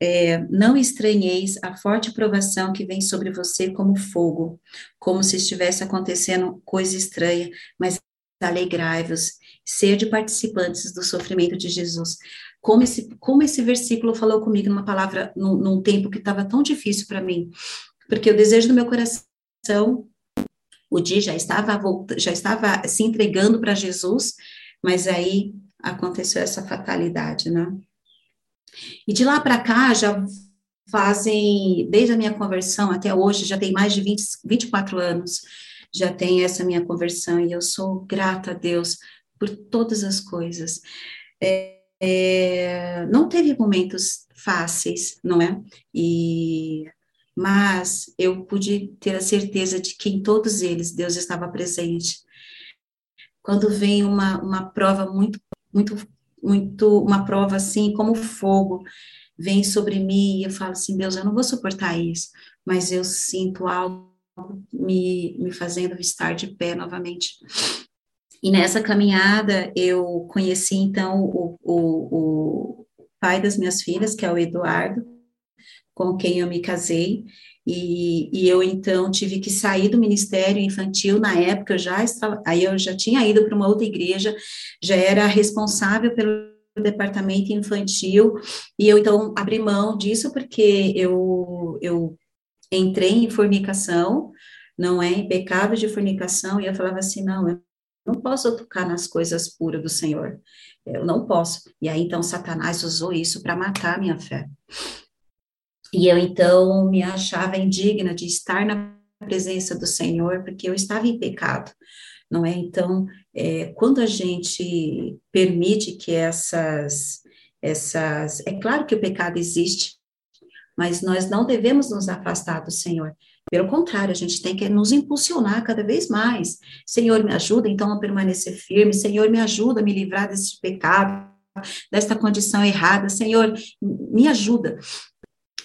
É, não estranheis a forte provação que vem sobre você como fogo, como se estivesse acontecendo coisa estranha, mas alegrai-vos, sede participantes do sofrimento de Jesus. Como esse, como esse versículo falou comigo numa palavra, num, num tempo que estava tão difícil para mim, porque o desejo do meu coração, o dia já estava, já estava se entregando para Jesus, mas aí aconteceu essa fatalidade, né? E de lá para cá, já fazem, desde a minha conversão até hoje, já tem mais de 20, 24 anos, já tem essa minha conversão, e eu sou grata a Deus por todas as coisas. É, é, não teve momentos fáceis, não é? E mas eu pude ter a certeza de que em todos eles Deus estava presente. Quando vem uma, uma prova muito muito, muito, uma prova assim, como fogo, vem sobre mim e eu falo assim, Deus, eu não vou suportar isso, mas eu sinto algo me, me fazendo estar de pé novamente. E nessa caminhada eu conheci então o, o, o pai das minhas filhas, que é o Eduardo, com quem eu me casei, e, e, eu então tive que sair do ministério infantil na época eu já estava aí eu já tinha ido para uma outra igreja já era responsável pelo departamento infantil e eu então abri mão disso porque eu eu entrei em fornicação não é pecado de fornicação e eu falava assim não eu não posso tocar nas coisas puras do Senhor eu não posso e aí então Satanás usou isso para matar a minha fé e eu então me achava indigna de estar na presença do Senhor, porque eu estava em pecado, não é? Então, é, quando a gente permite que essas, essas. É claro que o pecado existe, mas nós não devemos nos afastar do Senhor. Pelo contrário, a gente tem que nos impulsionar cada vez mais. Senhor, me ajuda então a permanecer firme. Senhor, me ajuda a me livrar desse pecado, desta condição errada. Senhor, me ajuda.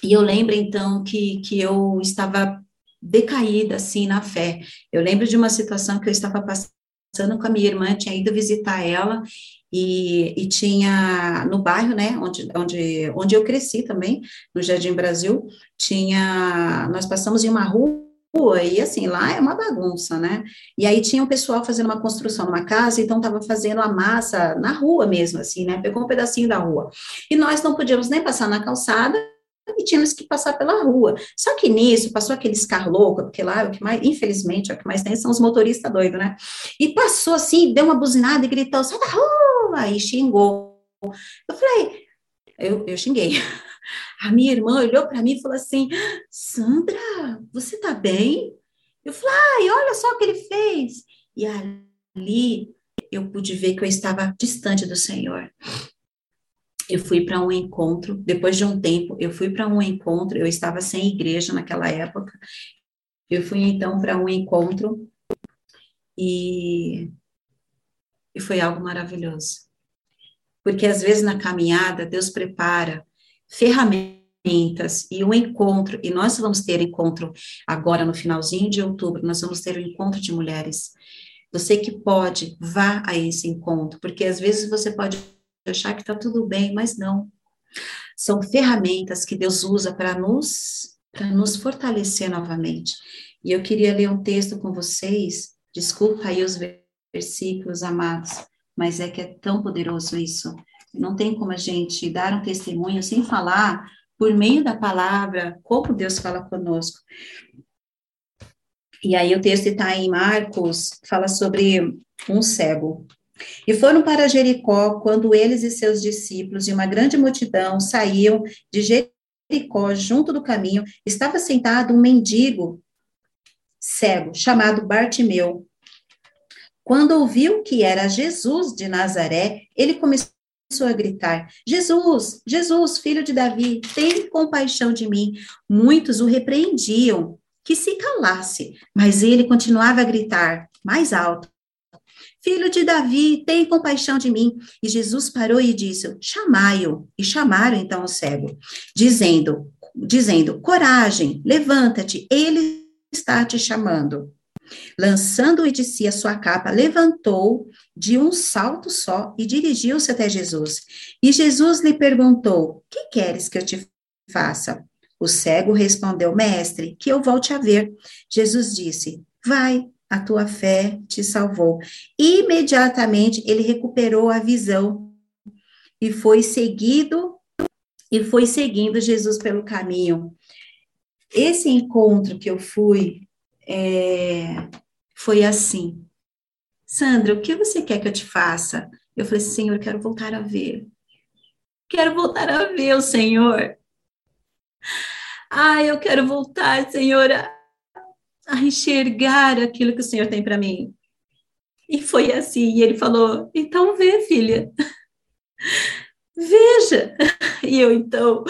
E eu lembro então que, que eu estava decaída assim na fé. Eu lembro de uma situação que eu estava passando com a minha irmã, tinha ido visitar ela e, e tinha no bairro, né, onde, onde, onde eu cresci também, no Jardim Brasil, tinha, nós passamos em uma rua e assim, lá é uma bagunça, né? E aí tinha um pessoal fazendo uma construção numa casa, então estava fazendo a massa na rua mesmo, assim, né? Pegou um pedacinho da rua. E nós não podíamos nem passar na calçada, e tínhamos que passar pela rua. Só que nisso, passou aqueles carros loucos, porque lá o que mais, infelizmente, o que mais tem são os motoristas doidos, né? E passou assim, deu uma buzinada e gritou, sai da rua! E xingou. Eu falei, eu, eu xinguei. A minha irmã olhou para mim e falou assim, Sandra, você tá bem? Eu falei, ai, olha só o que ele fez. E ali eu pude ver que eu estava distante do Senhor eu fui para um encontro, depois de um tempo, eu fui para um encontro, eu estava sem igreja naquela época, eu fui então para um encontro e, e foi algo maravilhoso. Porque às vezes na caminhada, Deus prepara ferramentas e um encontro, e nós vamos ter encontro agora no finalzinho de outubro, nós vamos ter um encontro de mulheres. Você que pode, vá a esse encontro, porque às vezes você pode achar que está tudo bem, mas não. São ferramentas que Deus usa para nos, nos fortalecer novamente. E eu queria ler um texto com vocês, desculpa aí os versículos, amados, mas é que é tão poderoso isso. Não tem como a gente dar um testemunho sem falar, por meio da palavra, como Deus fala conosco. E aí o texto está em Marcos, fala sobre um cego. E foram para Jericó quando eles e seus discípulos e uma grande multidão saíam de Jericó junto do caminho. Estava sentado um mendigo cego chamado Bartimeu. Quando ouviu que era Jesus de Nazaré, ele começou a gritar: Jesus, Jesus, filho de Davi, tem compaixão de mim. Muitos o repreendiam que se calasse, mas ele continuava a gritar mais alto: Filho de Davi, tem compaixão de mim. E Jesus parou e disse: Chamai-o. E chamaram então o cego, dizendo, dizendo: Coragem, levanta-te, ele está te chamando. Lançando-o de si a sua capa, levantou de um salto só e dirigiu-se até Jesus. E Jesus lhe perguntou: Que queres que eu te faça? O cego respondeu: Mestre, que eu volte a ver. Jesus disse: Vai, a tua fé te salvou. Imediatamente ele recuperou a visão e foi seguido e foi seguindo Jesus pelo caminho. Esse encontro que eu fui é, foi assim. Sandra, o que você quer que eu te faça? Eu falei, Senhor, eu quero voltar a ver. Quero voltar a ver o Senhor. Ah, eu quero voltar, Senhor, a enxergar aquilo que o Senhor tem para mim. E foi assim, e ele falou: "Então vê, filha. Veja". E eu então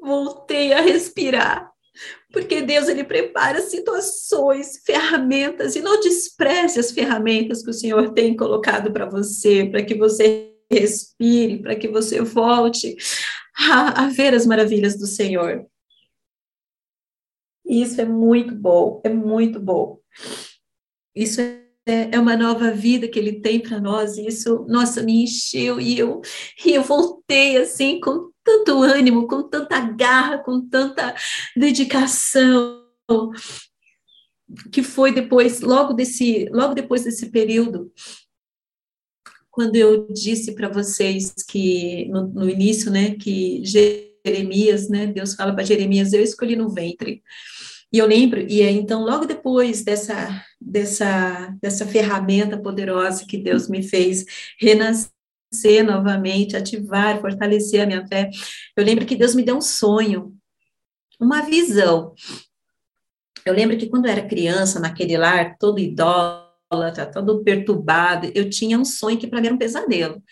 voltei a respirar. Porque Deus ele prepara situações, ferramentas e não despreze as ferramentas que o Senhor tem colocado para você, para que você respire, para que você volte a, a ver as maravilhas do Senhor. E isso é muito bom, é muito bom. Isso é, é uma nova vida que ele tem para nós, e isso, nossa, me encheu, e eu, e eu voltei assim com tanto ânimo, com tanta garra, com tanta dedicação, que foi depois, logo desse, logo depois desse período, quando eu disse para vocês que no, no, início, né, que Jeremias, né, Deus fala para Jeremias, eu escolhi no ventre. E eu lembro, e aí, então, logo depois dessa, dessa, dessa ferramenta poderosa que Deus me fez renascer novamente, ativar, fortalecer a minha fé, eu lembro que Deus me deu um sonho, uma visão. Eu lembro que quando eu era criança, naquele lar, todo idólatra, todo perturbado, eu tinha um sonho que para mim era um pesadelo.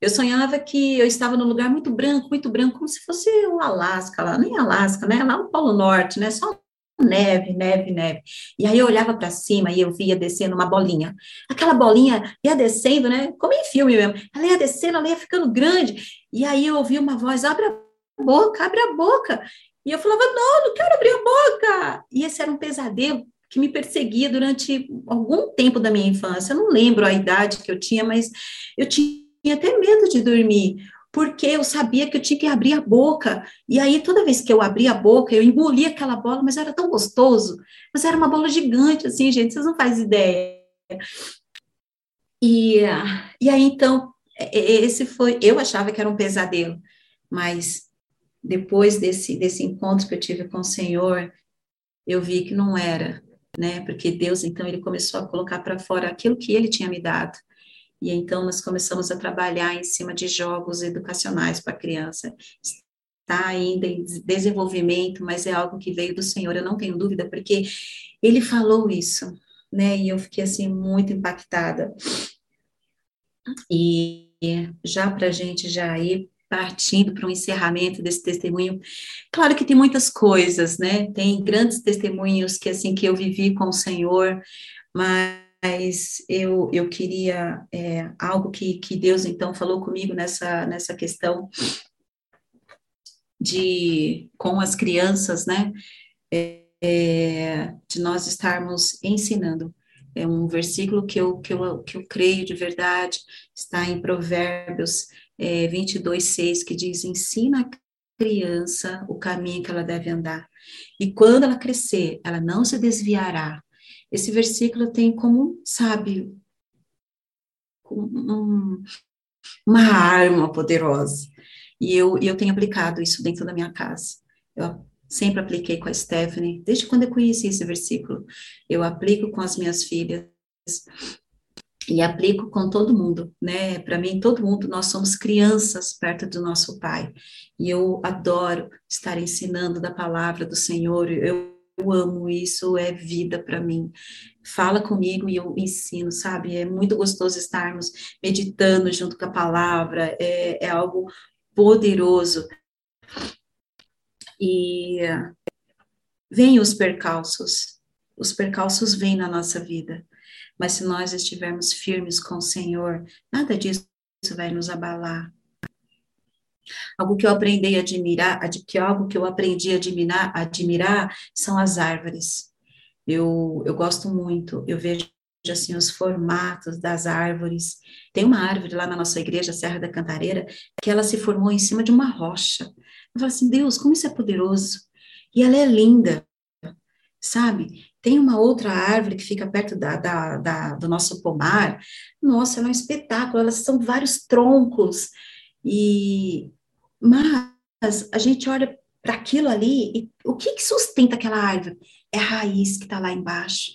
Eu sonhava que eu estava num lugar muito branco, muito branco, como se fosse o Alasca lá, nem Alasca, né? Lá no Polo Norte, né? Só neve, neve, neve. E aí eu olhava para cima e eu via descendo uma bolinha. Aquela bolinha ia descendo, né? Como em filme mesmo. Ela ia descendo, ela ia ficando grande. E aí eu ouvi uma voz: abre a boca, abre a boca. E eu falava: não, não quero abrir a boca. E esse era um pesadelo que me perseguia durante algum tempo da minha infância. Eu não lembro a idade que eu tinha, mas eu tinha até medo de dormir, porque eu sabia que eu tinha que abrir a boca. E aí, toda vez que eu abria a boca, eu engolia aquela bola, mas era tão gostoso. Mas era uma bola gigante, assim, gente, vocês não fazem ideia. E, e aí, então, esse foi. Eu achava que era um pesadelo, mas depois desse, desse encontro que eu tive com o Senhor, eu vi que não era, né? Porque Deus, então, ele começou a colocar para fora aquilo que ele tinha me dado. E então nós começamos a trabalhar em cima de jogos educacionais para a criança. Está ainda em desenvolvimento, mas é algo que veio do Senhor, eu não tenho dúvida, porque ele falou isso, né? E eu fiquei assim muito impactada. E já para a gente já ir partindo para um encerramento desse testemunho, claro que tem muitas coisas, né? Tem grandes testemunhos que assim que eu vivi com o Senhor, mas mas eu, eu queria é, algo que, que Deus então falou comigo nessa, nessa questão de com as crianças, né? É, é, de nós estarmos ensinando. É um versículo que eu, que eu, que eu creio de verdade, está em Provérbios é, 22, 6, que diz: ensina a criança o caminho que ela deve andar, e quando ela crescer, ela não se desviará esse versículo tem como, sabe, um, uma arma poderosa. E eu, eu tenho aplicado isso dentro da minha casa. Eu sempre apliquei com a Stephanie, desde quando eu conheci esse versículo. Eu aplico com as minhas filhas e aplico com todo mundo, né? Para mim, todo mundo, nós somos crianças perto do nosso Pai. E eu adoro estar ensinando da palavra do Senhor. Eu eu amo isso, é vida para mim. Fala comigo e eu ensino, sabe? É muito gostoso estarmos meditando junto com a palavra, é, é algo poderoso. E vêm os percalços, os percalços vêm na nossa vida, mas se nós estivermos firmes com o Senhor, nada disso vai nos abalar, Algo que eu aprendi a admirar, que algo que eu aprendi a admirar, admirar são as árvores. Eu, eu gosto muito, eu vejo assim os formatos das árvores. Tem uma árvore lá na nossa igreja, Serra da Cantareira, que ela se formou em cima de uma rocha. Eu falo assim, Deus, como isso é poderoso. E ela é linda, sabe? Tem uma outra árvore que fica perto da, da, da, do nosso pomar. Nossa, ela é um espetáculo, elas são vários troncos. E mas a gente olha para aquilo ali e o que, que sustenta aquela árvore? É a raiz que está lá embaixo.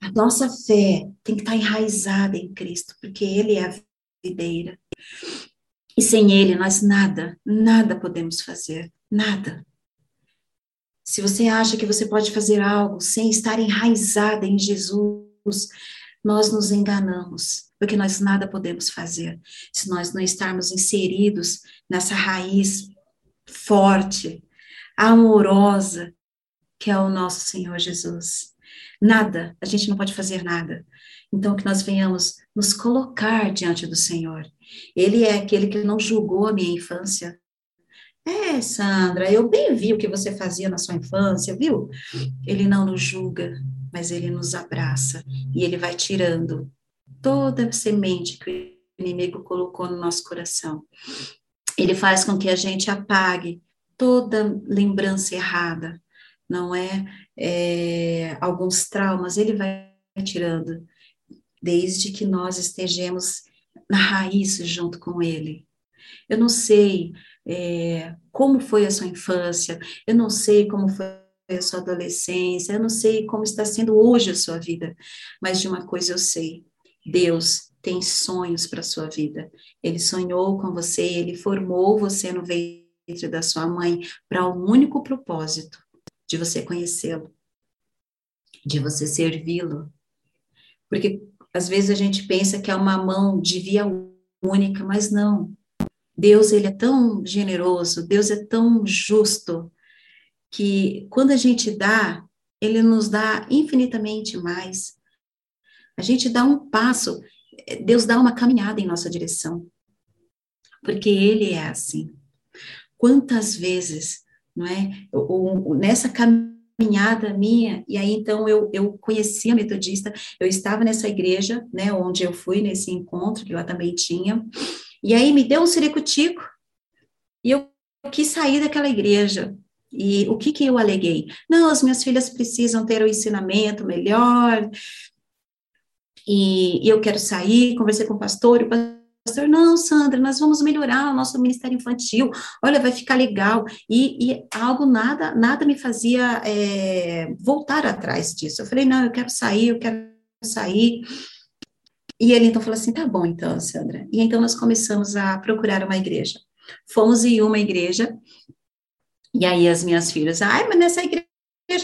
A nossa fé tem que estar tá enraizada em Cristo, porque Ele é a videira. E sem Ele, nós nada, nada podemos fazer, nada. Se você acha que você pode fazer algo sem estar enraizada em Jesus, nós nos enganamos porque nós nada podemos fazer se nós não estarmos inseridos nessa raiz forte, amorosa, que é o nosso Senhor Jesus. Nada, a gente não pode fazer nada. Então, que nós venhamos nos colocar diante do Senhor. Ele é aquele que não julgou a minha infância. É, Sandra, eu bem vi o que você fazia na sua infância, viu? Ele não nos julga, mas ele nos abraça e ele vai tirando toda semente que o inimigo colocou no nosso coração. ele faz com que a gente apague toda lembrança errada, não é? é alguns traumas, ele vai tirando, desde que nós estejamos na raiz junto com ele. Eu não sei é, como foi a sua infância, eu não sei como foi a sua adolescência, eu não sei como está sendo hoje a sua vida, mas de uma coisa eu sei: Deus tem sonhos para a sua vida. Ele sonhou com você, ele formou você no ventre da sua mãe para um único propósito: de você conhecê-lo, de você servi-lo. Porque às vezes a gente pensa que é uma mão de via única, mas não. Deus, ele é tão generoso, Deus é tão justo, que quando a gente dá, ele nos dá infinitamente mais. A gente dá um passo, Deus dá uma caminhada em nossa direção, porque ele é assim. Quantas vezes, não é? nessa caminhada minha, e aí então eu, eu conheci a metodista, eu estava nessa igreja, né, onde eu fui nesse encontro, que lá também tinha, e aí me deu um ciricutico, e eu quis sair daquela igreja. E o que que eu aleguei? Não, as minhas filhas precisam ter o um ensinamento melhor, e, e, eu quero sair, conversei com o pastor, e o pastor, não, Sandra, nós vamos melhorar o nosso ministério infantil, olha, vai ficar legal, e, e algo, nada, nada me fazia é, voltar atrás disso, eu falei, não, eu quero sair, eu quero sair, e ele então falou assim: tá bom, então, Sandra. E então nós começamos a procurar uma igreja. Fomos em uma igreja, e aí as minhas filhas, ai, mas nessa igreja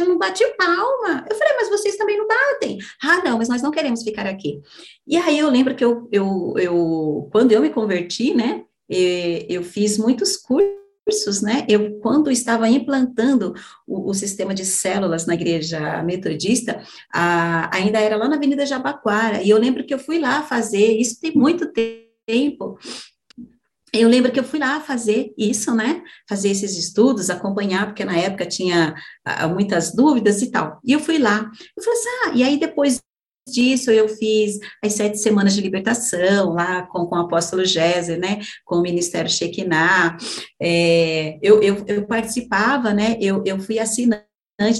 não bate palma. Eu falei, mas vocês também não batem. Ah, não, mas nós não queremos ficar aqui. E aí eu lembro que eu, eu, eu quando eu me converti, né, eu fiz muitos cursos cursos, né? Eu, quando estava implantando o, o sistema de células na igreja metodista, a, ainda era lá na Avenida Jabaquara, e eu lembro que eu fui lá fazer, isso tem muito tempo, eu lembro que eu fui lá fazer isso, né? Fazer esses estudos, acompanhar, porque na época tinha uh, muitas dúvidas e tal. E eu fui lá. Eu falei assim, ah, e aí depois disso, eu fiz as sete semanas de libertação lá com, com o apóstolo Géser, né, com o Ministério Shekinah, é, eu, eu, eu, participava, né, eu, eu fui assinante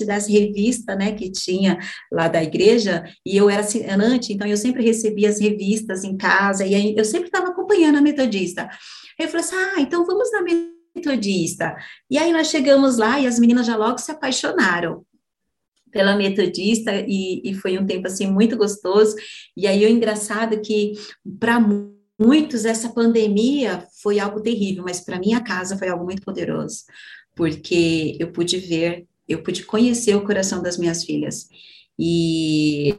das revistas, né, que tinha lá da igreja, e eu era assinante, então eu sempre recebia as revistas em casa, e aí eu sempre estava acompanhando a metodista. Eu falei assim, ah, então vamos na metodista. E aí nós chegamos lá, e as meninas já logo se apaixonaram, pela metodista e, e foi um tempo assim muito gostoso. E aí o engraçado é que para muitos essa pandemia foi algo terrível, mas para minha casa foi algo muito poderoso, porque eu pude ver, eu pude conhecer o coração das minhas filhas. E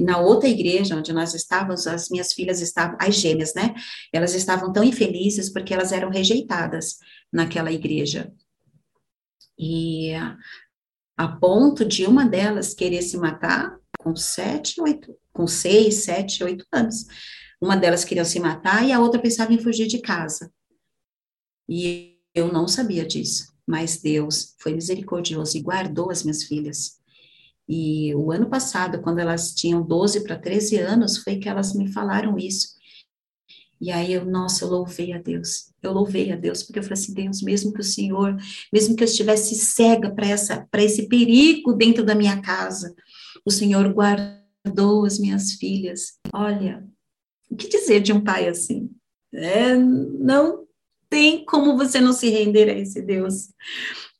na outra igreja onde nós estávamos, as minhas filhas estavam, as gêmeas, né? Elas estavam tão infelizes porque elas eram rejeitadas naquela igreja. E a ponto de uma delas querer se matar com sete, oito, com seis, sete, oito anos. Uma delas queria se matar e a outra pensava em fugir de casa. E eu não sabia disso, mas Deus foi misericordioso e guardou as minhas filhas. E o ano passado, quando elas tinham 12 para 13 anos, foi que elas me falaram isso. E aí eu, nossa, eu louvei a Deus. Eu louvei a Deus, porque eu falei assim, Deus, mesmo que o Senhor, mesmo que eu estivesse cega para essa para esse perigo dentro da minha casa, o Senhor guardou as minhas filhas. Olha, o que dizer de um pai assim? É, não tem como você não se render a esse Deus.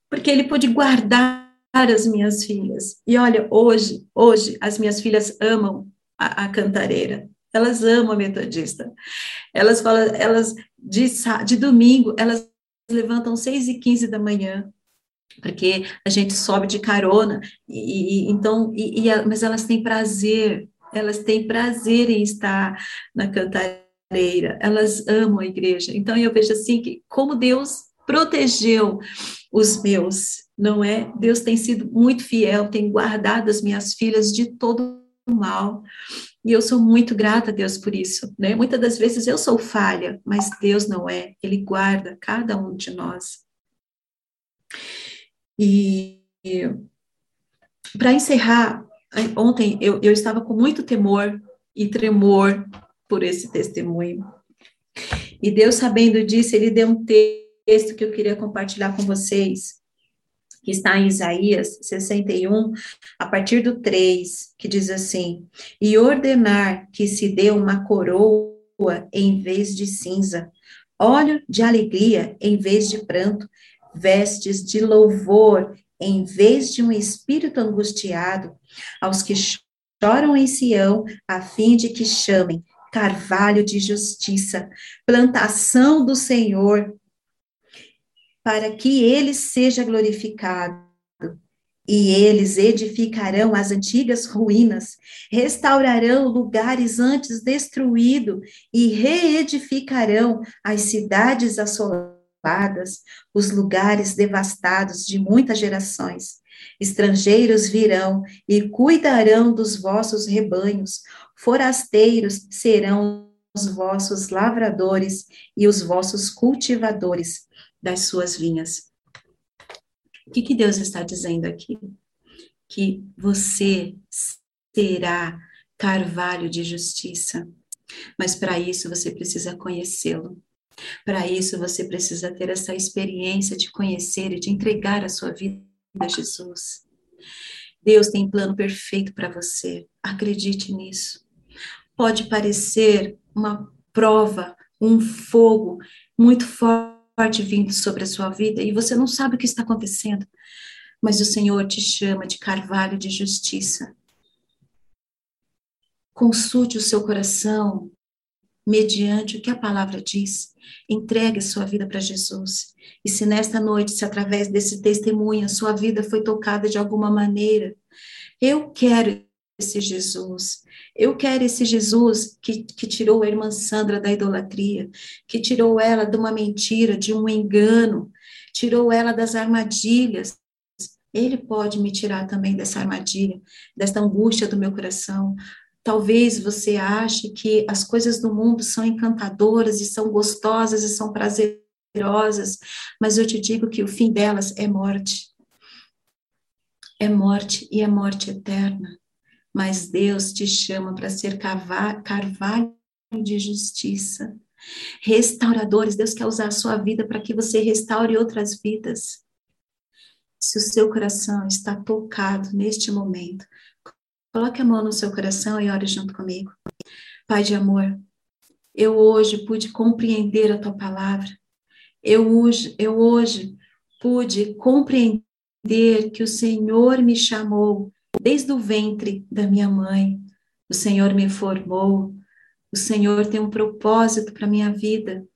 Porque ele pôde guardar as minhas filhas. E olha, hoje, hoje as minhas filhas amam a, a cantareira. Elas amam a metodista. Elas falam, elas de, de domingo, elas levantam 6 e 15 da manhã, porque a gente sobe de carona, e, e então, e, e, mas elas têm prazer, elas têm prazer em estar na cantareira, elas amam a igreja. Então eu vejo assim que como Deus protegeu os meus, não é? Deus tem sido muito fiel, tem guardado as minhas filhas de todo o mal. E eu sou muito grata a Deus por isso, né? Muitas das vezes eu sou falha, mas Deus não é. Ele guarda cada um de nós. E, para encerrar, ontem eu, eu estava com muito temor e tremor por esse testemunho. E Deus, sabendo disso, ele deu um texto que eu queria compartilhar com vocês, que está em Isaías 61, a partir do 3, que diz assim: E ordenar que se dê uma coroa em vez de cinza, óleo de alegria em vez de pranto, vestes de louvor em vez de um espírito angustiado, aos que choram em Sião, a fim de que chamem carvalho de justiça, plantação do Senhor, para que ele seja glorificado. E eles edificarão as antigas ruínas, restaurarão lugares antes destruídos e reedificarão as cidades assoladas, os lugares devastados de muitas gerações. Estrangeiros virão e cuidarão dos vossos rebanhos, forasteiros serão os vossos lavradores e os vossos cultivadores das suas vinhas. O que, que Deus está dizendo aqui? Que você será carvalho de justiça. Mas para isso você precisa conhecê-lo. Para isso você precisa ter essa experiência de conhecer e de entregar a sua vida a Jesus. Deus tem plano perfeito para você. Acredite nisso. Pode parecer uma prova, um fogo muito forte vindo sobre a sua vida e você não sabe o que está acontecendo, mas o Senhor te chama de carvalho de justiça. Consulte o seu coração mediante o que a palavra diz. Entregue sua vida para Jesus. E se nesta noite, se através desse testemunho, a sua vida foi tocada de alguma maneira, eu quero esse Jesus. Eu quero esse Jesus que, que tirou a irmã Sandra da idolatria, que tirou ela de uma mentira, de um engano, tirou ela das armadilhas. Ele pode me tirar também dessa armadilha, desta angústia do meu coração. Talvez você ache que as coisas do mundo são encantadoras e são gostosas e são prazerosas, mas eu te digo que o fim delas é morte. É morte e é morte eterna mas Deus te chama para ser carvalho de justiça. Restauradores, Deus quer usar a sua vida para que você restaure outras vidas. Se o seu coração está tocado neste momento, coloque a mão no seu coração e ore junto comigo. Pai de amor, eu hoje pude compreender a tua palavra. Eu hoje, eu hoje pude compreender que o Senhor me chamou desde o ventre da minha mãe. O Senhor me formou, o Senhor tem um propósito para minha vida.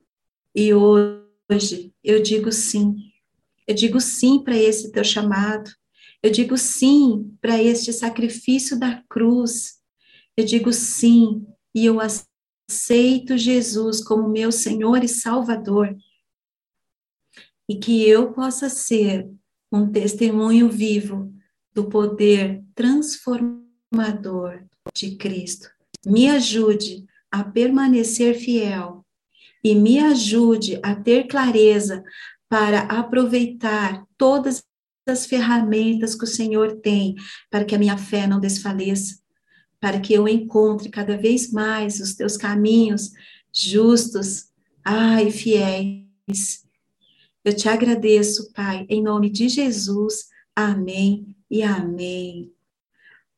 E hoje eu digo sim. Eu digo sim para esse teu chamado. Eu digo sim para este sacrifício da cruz. Eu digo sim e eu aceito Jesus como meu Senhor e Salvador. E que eu possa ser um testemunho vivo do poder transformador de Cristo. Me ajude a permanecer fiel e me ajude a ter clareza para aproveitar todas as ferramentas que o Senhor tem para que a minha fé não desfaleça, para que eu encontre cada vez mais os teus caminhos justos, ai, fiéis. Eu te agradeço, Pai, em nome de Jesus. Amém e amém.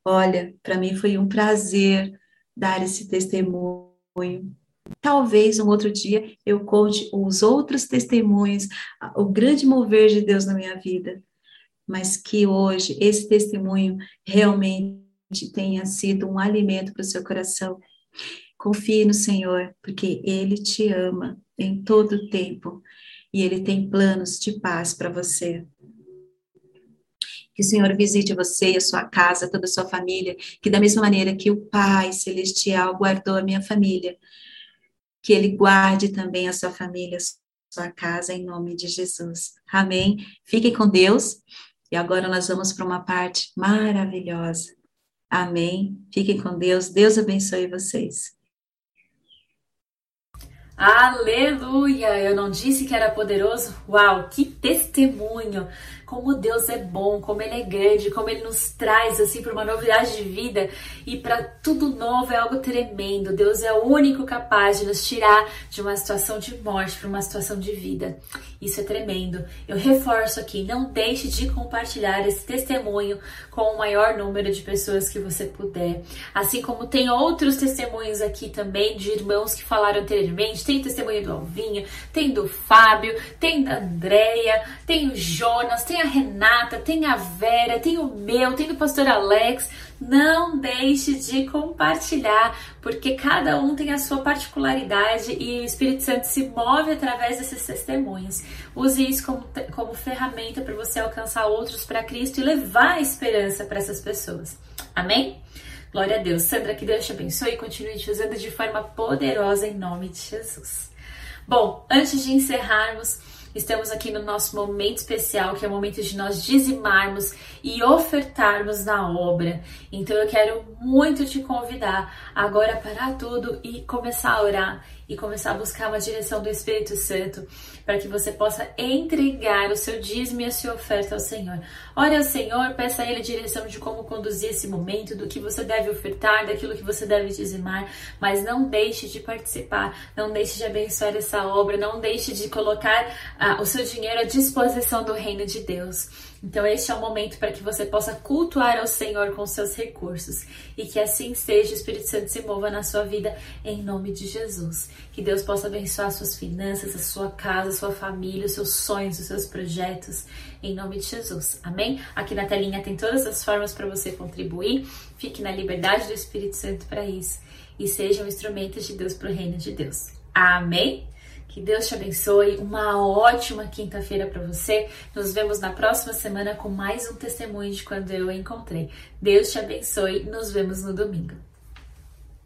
Olha, para mim foi um prazer dar esse testemunho. Talvez um outro dia eu conte os outros testemunhos, o grande mover de Deus na minha vida, mas que hoje esse testemunho realmente tenha sido um alimento para o seu coração. Confie no Senhor, porque Ele te ama em todo o tempo e Ele tem planos de paz para você. Que o Senhor visite você, a sua casa, toda a sua família, que da mesma maneira que o Pai Celestial guardou a minha família, que Ele guarde também a sua família, a sua casa, em nome de Jesus. Amém. Fiquem com Deus. E agora nós vamos para uma parte maravilhosa. Amém. Fiquem com Deus. Deus abençoe vocês. Aleluia! Eu não disse que era poderoso? Uau, que testemunho! Como Deus é bom, como Ele é grande, como Ele nos traz assim para uma novidade de vida e para tudo novo é algo tremendo. Deus é o único capaz de nos tirar de uma situação de morte para uma situação de vida. Isso é tremendo. Eu reforço aqui, não deixe de compartilhar esse testemunho com o maior número de pessoas que você puder. Assim como tem outros testemunhos aqui também de irmãos que falaram anteriormente, tem o testemunho do Alvinho, tem do Fábio, tem da Andréia, tem o Jonas, tem a Renata, tem a Vera, tem o meu, tem do pastor Alex. Não deixe de compartilhar, porque cada um tem a sua particularidade e o Espírito Santo se move através desses testemunhos. Use isso como, como ferramenta para você alcançar outros para Cristo e levar a esperança para essas pessoas. Amém? Glória a Deus. Sandra, que Deus te abençoe e continue te usando de forma poderosa em nome de Jesus. Bom, antes de encerrarmos, Estamos aqui no nosso momento especial, que é o momento de nós dizimarmos e ofertarmos na obra. Então eu quero muito te convidar agora a parar tudo e começar a orar e começar a buscar uma direção do Espírito Santo para que você possa entregar o seu dízimo e a sua oferta ao Senhor. Ore ao Senhor, peça a Ele a direção de como conduzir esse momento, do que você deve ofertar, daquilo que você deve dizimar, mas não deixe de participar, não deixe de abençoar essa obra, não deixe de colocar ah, o seu dinheiro à disposição do reino de Deus. Então, este é o momento para que você possa cultuar ao Senhor com seus recursos e que assim seja, o Espírito Santo se mova na sua vida em nome de Jesus. Que Deus possa abençoar suas finanças, a sua casa, a sua família, os seus sonhos, os seus projetos, em nome de Jesus. Amém? Aqui na telinha tem todas as formas para você contribuir. Fique na liberdade do Espírito Santo para isso e seja um instrumento de Deus para o reino de Deus. Amém? Que Deus te abençoe. Uma ótima quinta-feira para você. Nos vemos na próxima semana com mais um testemunho de quando eu encontrei. Deus te abençoe. Nos vemos no domingo.